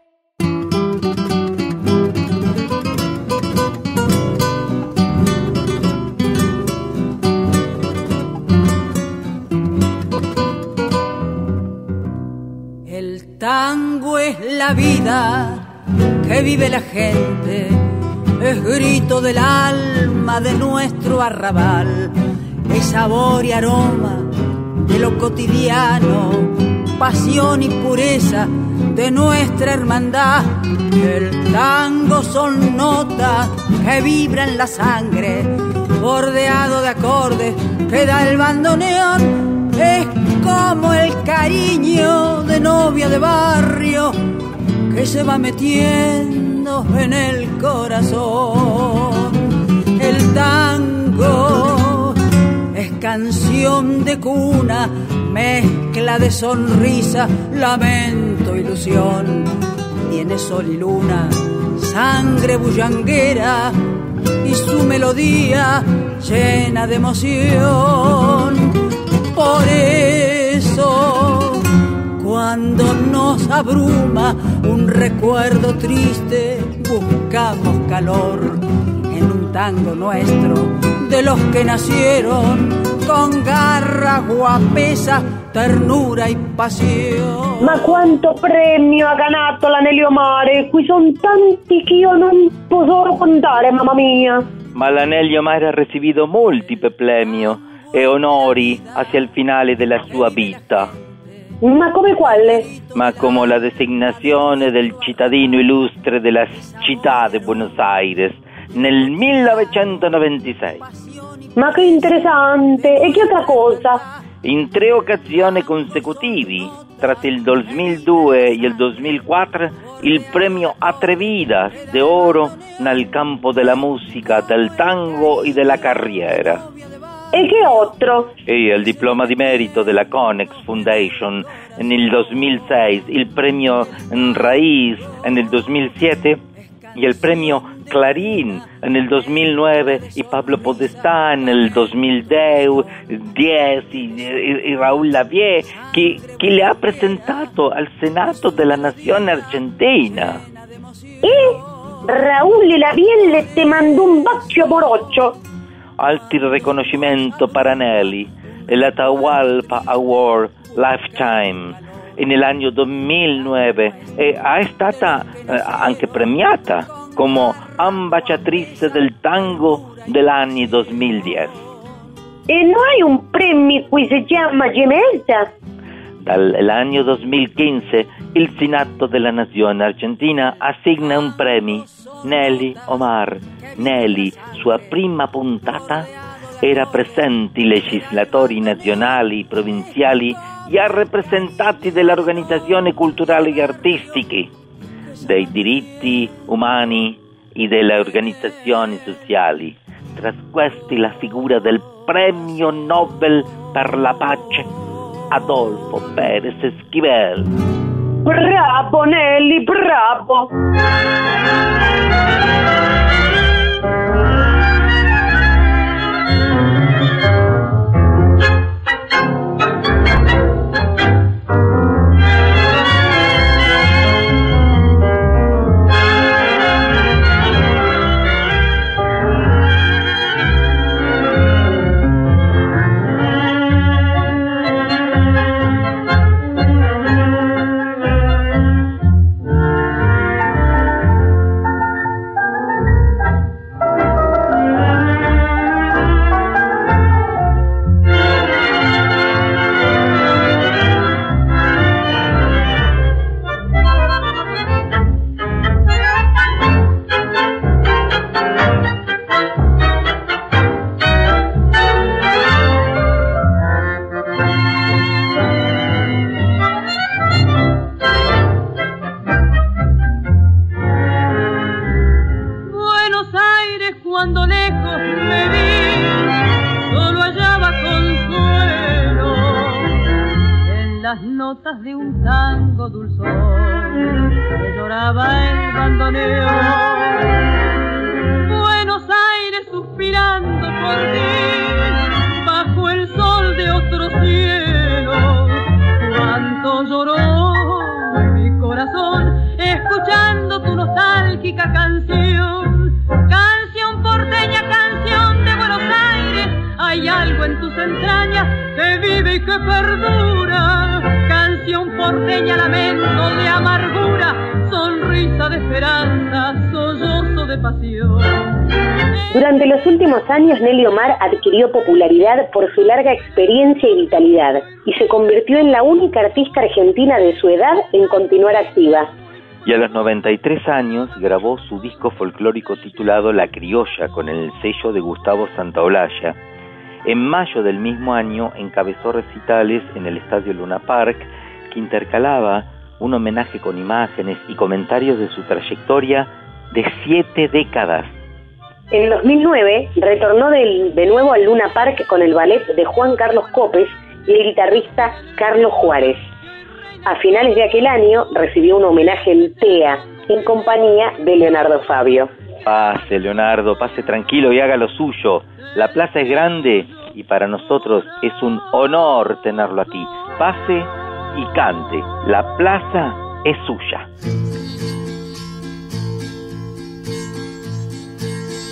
G: Tango es la vida que vive la gente, es grito del alma de nuestro arrabal, es sabor y aroma de lo cotidiano pasión y pureza de nuestra hermandad. El tango son notas que vibran la sangre, bordeado de acordes que da el bandoneón. Es como el cariño de novia de barrio que se va metiendo en el corazón. El tango es canción de cuna, mezcla de sonrisa, lamento, ilusión. Tiene sol y luna, sangre bullanguera y su melodía llena de emoción. Por eso, cuando nos abruma un recuerdo triste, buscamos calor en un tango nuestro de los que nacieron con garra, guapesa, ternura e passione.
B: Ma quanto premio ha ganato l'Anelio Mare? Qui sono tanti che io non posso contare, mamma mia.
C: Ma l'Anelio Mare ha recibido múltiples premios e onori hacia el finale della sua vita.
B: Ma come quale?
C: ma como la designazione del cittadino illustre della città di Buenos Aires nel 1996.
B: Ma che interessante! E che altra cosa?
C: In tre occasioni consecutivi, tra il 2002 e il 2004, il premio Atrevidas de Oro nel campo della musica, del tango e della carriera.
B: E che altro?
C: E il diploma di merito della Conex Foundation nel 2006, il premio Raiz nel 2007 y el premio Clarín en el 2009 y Pablo Podestá en el 2010 10, y, y- y Raúl Lavie que, que le ha presentato al Senato de la Nación Argentina.
B: E Raul Lavielle te mandò un bacio poroccio.
C: Altri riconoscimento para Nelly, el Atahualpa Award Lifetime año 2009 e è stata eh, anche premiata come ambasciatrice del tango dell'anno 2010.
B: E no hay un premio qui si chiama Gemelza?
C: Dall'anno 2015 il Senato della Nazione Argentina assegna un premio. Nelly Omar, Nelly, sua prima puntata, era presenti legislatori nazionali, provinciali e rappresentanti delle organizzazioni culturali e artistiche, dei diritti umani e delle organizzazioni sociali. Tra questi la figura del premio Nobel per la pace Adolfo Pérez Esquivel.
G: Μπράβο, ναι, Νέλη,
B: μπράβο. Los últimos años, Nelly Omar adquirió popularidad por su larga experiencia y vitalidad y se convirtió en la única artista argentina de su edad en continuar activa.
C: Y a los 93 años grabó su disco folclórico titulado La Criolla con el sello de Gustavo Santaolalla. En mayo del mismo año encabezó recitales en el Estadio Luna Park que intercalaba un homenaje con imágenes y comentarios de su trayectoria de siete décadas.
B: En 2009 retornó del- de nuevo al Luna Park con el ballet de Juan Carlos Copes y el guitarrista Carlos Juárez. A finales de aquel año recibió un homenaje en TEA en compañía de Leonardo Fabio.
C: Pase, Leonardo, pase tranquilo y haga lo suyo. La plaza es grande y para nosotros es un honor tenerlo aquí. Pase y cante. La plaza es suya.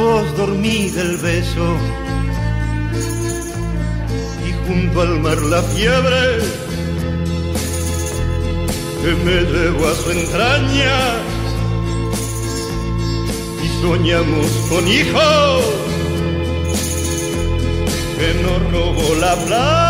K: voz dormida el beso y junto al mar la fiebre que me llevó a su entraña y soñamos con hijos que nos robó la plata.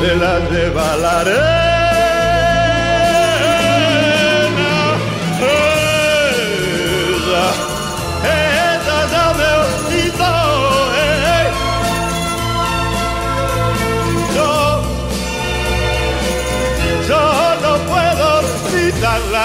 K: se la lleva la arena. Ella, ella ya me olvidó. eh. Yo, yo no puedo olvidarla.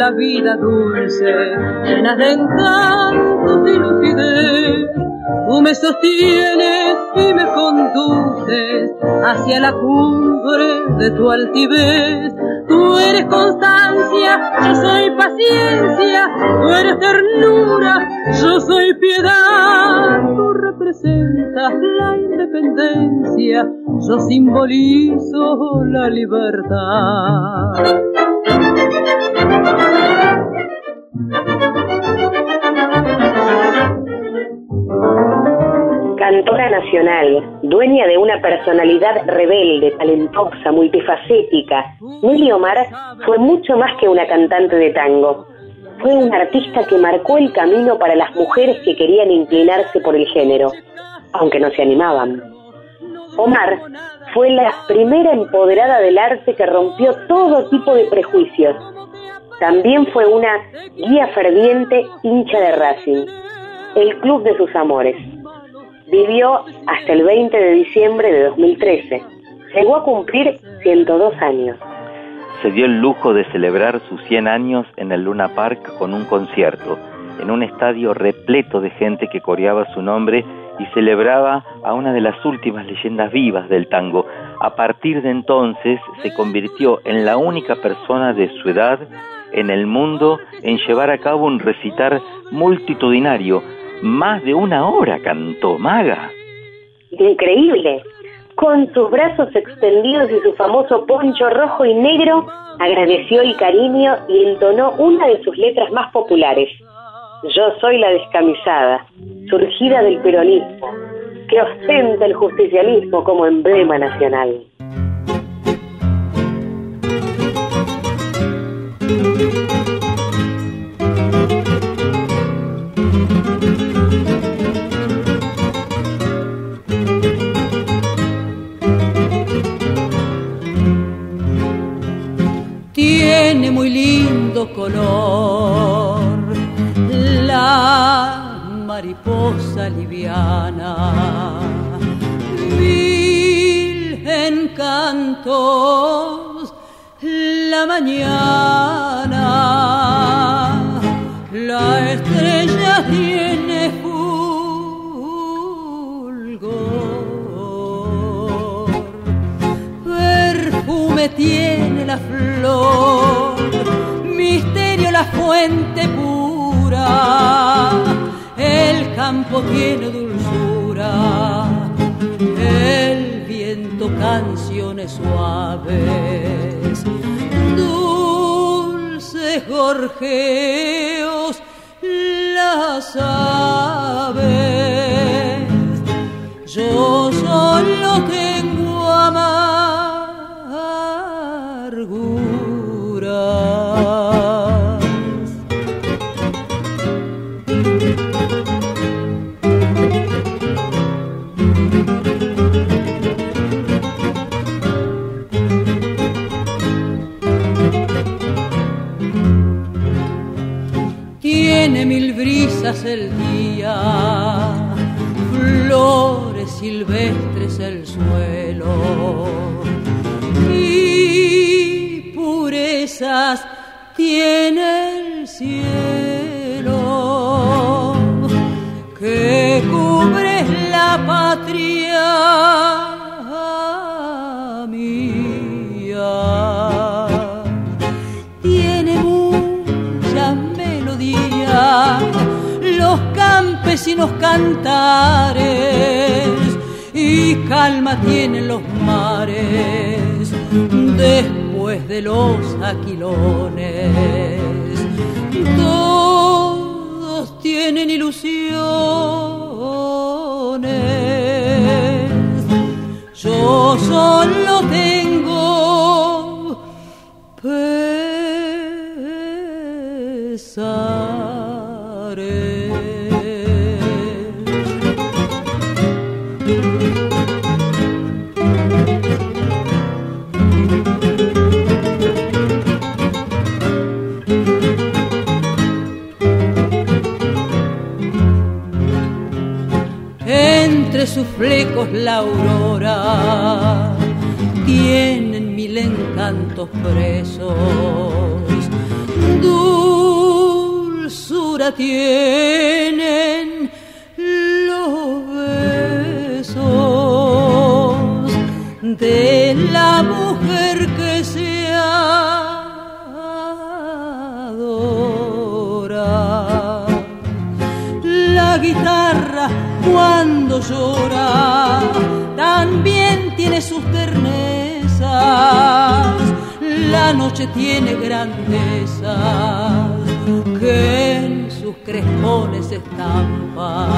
G: La vida dulce, llena de encantos y lucidez. Tú me sostienes y me conduces hacia la cumbre de tu altivez. Tú eres constancia, yo soy paciencia, tú eres ternura, yo soy piedad. Representas la independencia, yo simbolizo la libertad.
B: Cantora nacional, dueña de una personalidad rebelde, talentosa, multifacética, Nelly Omar fue mucho más que una cantante de tango. Fue una artista que marcó el camino para las mujeres que querían inclinarse por el género, aunque no se animaban. Omar fue la primera empoderada del arte que rompió todo tipo de prejuicios. También fue una guía ferviente hincha de Racing, el club de sus amores. Vivió hasta el 20 de diciembre de 2013. Llegó a cumplir 102 años.
C: Se dio el lujo de celebrar sus 100 años en el Luna Park con un concierto, en un estadio repleto de gente que coreaba su nombre y celebraba a una de las últimas leyendas vivas del tango. A partir de entonces se convirtió en la única persona de su edad en el mundo en llevar a cabo un recitar multitudinario. Más de una hora cantó Maga.
B: Increíble. Con sus brazos extendidos y su famoso poncho rojo y negro, agradeció el cariño y entonó una de sus letras más populares. Yo soy la descamisada, surgida del peronismo, que ostenta el justicialismo como emblema nacional.
G: Muy lindo color. La mariposa liviana, mil encantos la mañana, la estrella tiene tiene la flor, misterio la fuente pura, el campo tiene dulzura, el viento canciones suaves, dulces gorjeos las aves. Yo solo el día, flores silvestres el suelo campesinos cantares y calma tienen los mares después de los aquilones. Todos tienen ilusiones. Flecos la aurora tienen mil encantos presos. Dulzura tienen los besos de llora también tiene sus ternezas. La noche tiene grandezas que en sus crespones estampa.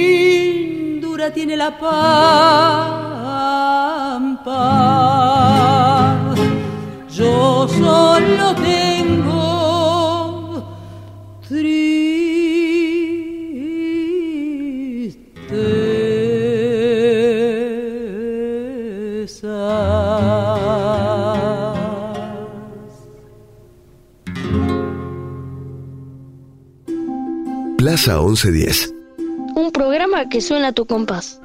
G: Lindura tiene la pampa. Yo solo
A: Plaza 1110.
U: Un programa que suena a tu compás.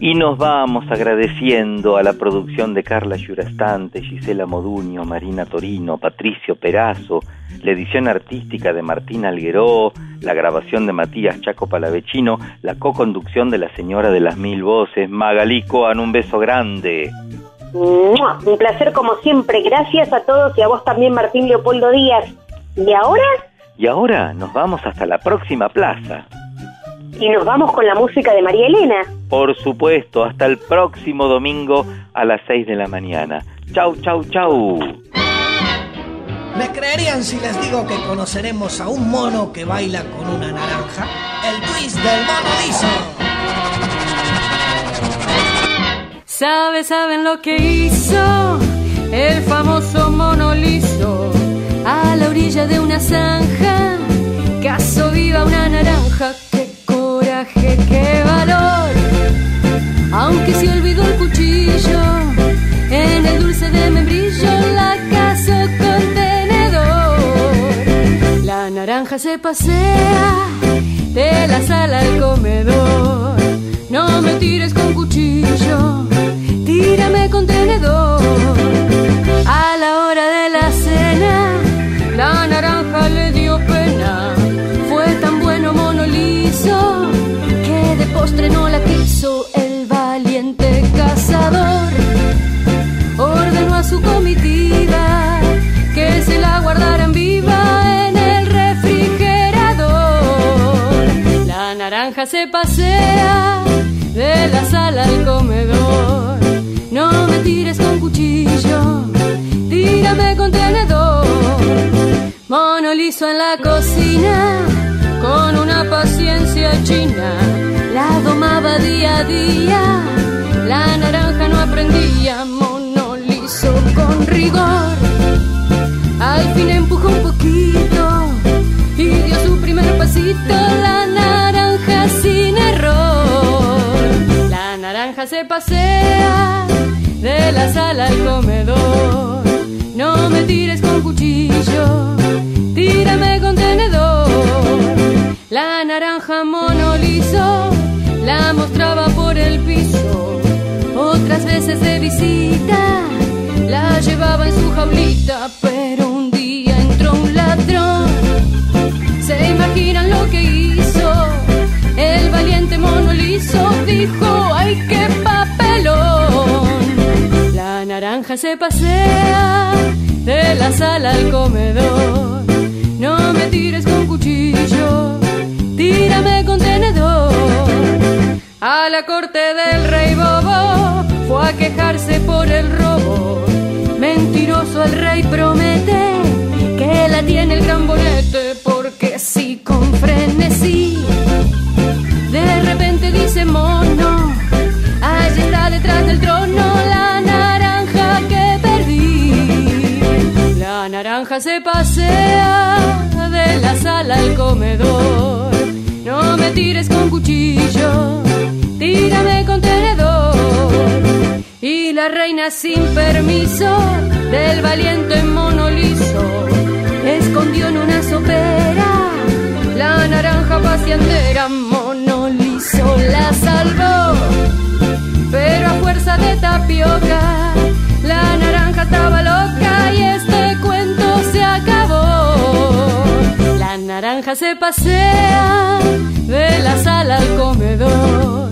C: Y nos vamos agradeciendo a la producción de Carla Yurastante, Gisela Moduño, Marina Torino, Patricio Perazo, la edición artística de Martín Algueró, la grabación de Matías Chaco Palavecino, la co-conducción de la señora de las mil voces, Magalí Coan, un beso grande.
B: Un placer como siempre. Gracias a todos y a vos también, Martín Leopoldo Díaz. ¿Y ahora?
C: Y ahora nos vamos hasta la próxima plaza.
B: Y nos vamos con la música de María Elena.
C: Por supuesto, hasta el próximo domingo a las 6 de la mañana. Chau, chau, chau.
V: ¿Me creerían si les digo que conoceremos a un mono que baila con una naranja? El twist del mono liso.
M: Sabe, saben lo que hizo el famoso mono liso a la orilla de una zanja. Caso viva una naranja, qué coraje, qué valor. Aunque se olvidó el cuchillo en el dulce de membrillo, la caso con tenedor. La naranja se pasea de la sala al comedor. No me tires con cuchillo, tírame con tenedor. A la hora de la cena, la naranja le dio pena. Fue tan bueno mono liso que de postre no la quiso el valiente cazador. Ordenó a su comitiva que se la guardaran viva en el refrigerador. La naranja se pasea de la sala al comedor. Cuchillo, tírame con tenedor. Mono liso en la cocina, con una paciencia china, la domaba día a día. La naranja no aprendía, mono liso con rigor. Al fin empujó un poquito y dio su primer pasito, la naranja sin error. La naranja se pasea de la sala al comedor. No me tires con cuchillo, tírame con tenedor. La naranja mono liso la mostraba por el piso. Otras veces de visita la llevaba en su jaulita, pero un día entró un ladrón. ¿Se imaginan lo que hizo? El valiente mono liso dijo, ¡ay qué se pasea de la sala al comedor. No me tires con cuchillo, tírame con tenedor. A la corte del rey Bobo fue a quejarse por el robo. Mentiroso el rey promete se pasea de la sala al comedor. No me tires con cuchillo, tírame con tenedor. Y la reina sin permiso del valiente mono liso escondió en una sopera la naranja pacientera mono liso la salvó. Pero a fuerza de tapioca, la naranja estaba loca naranja se pasea de la sala al comedor.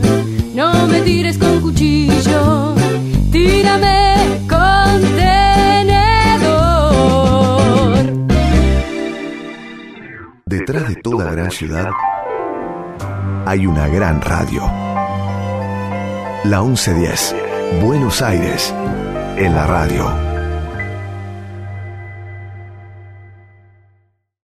M: No me tires con cuchillo, tírame con tenedor.
A: Detrás de toda gran ciudad hay una gran radio. La 1110, Buenos Aires, en la radio.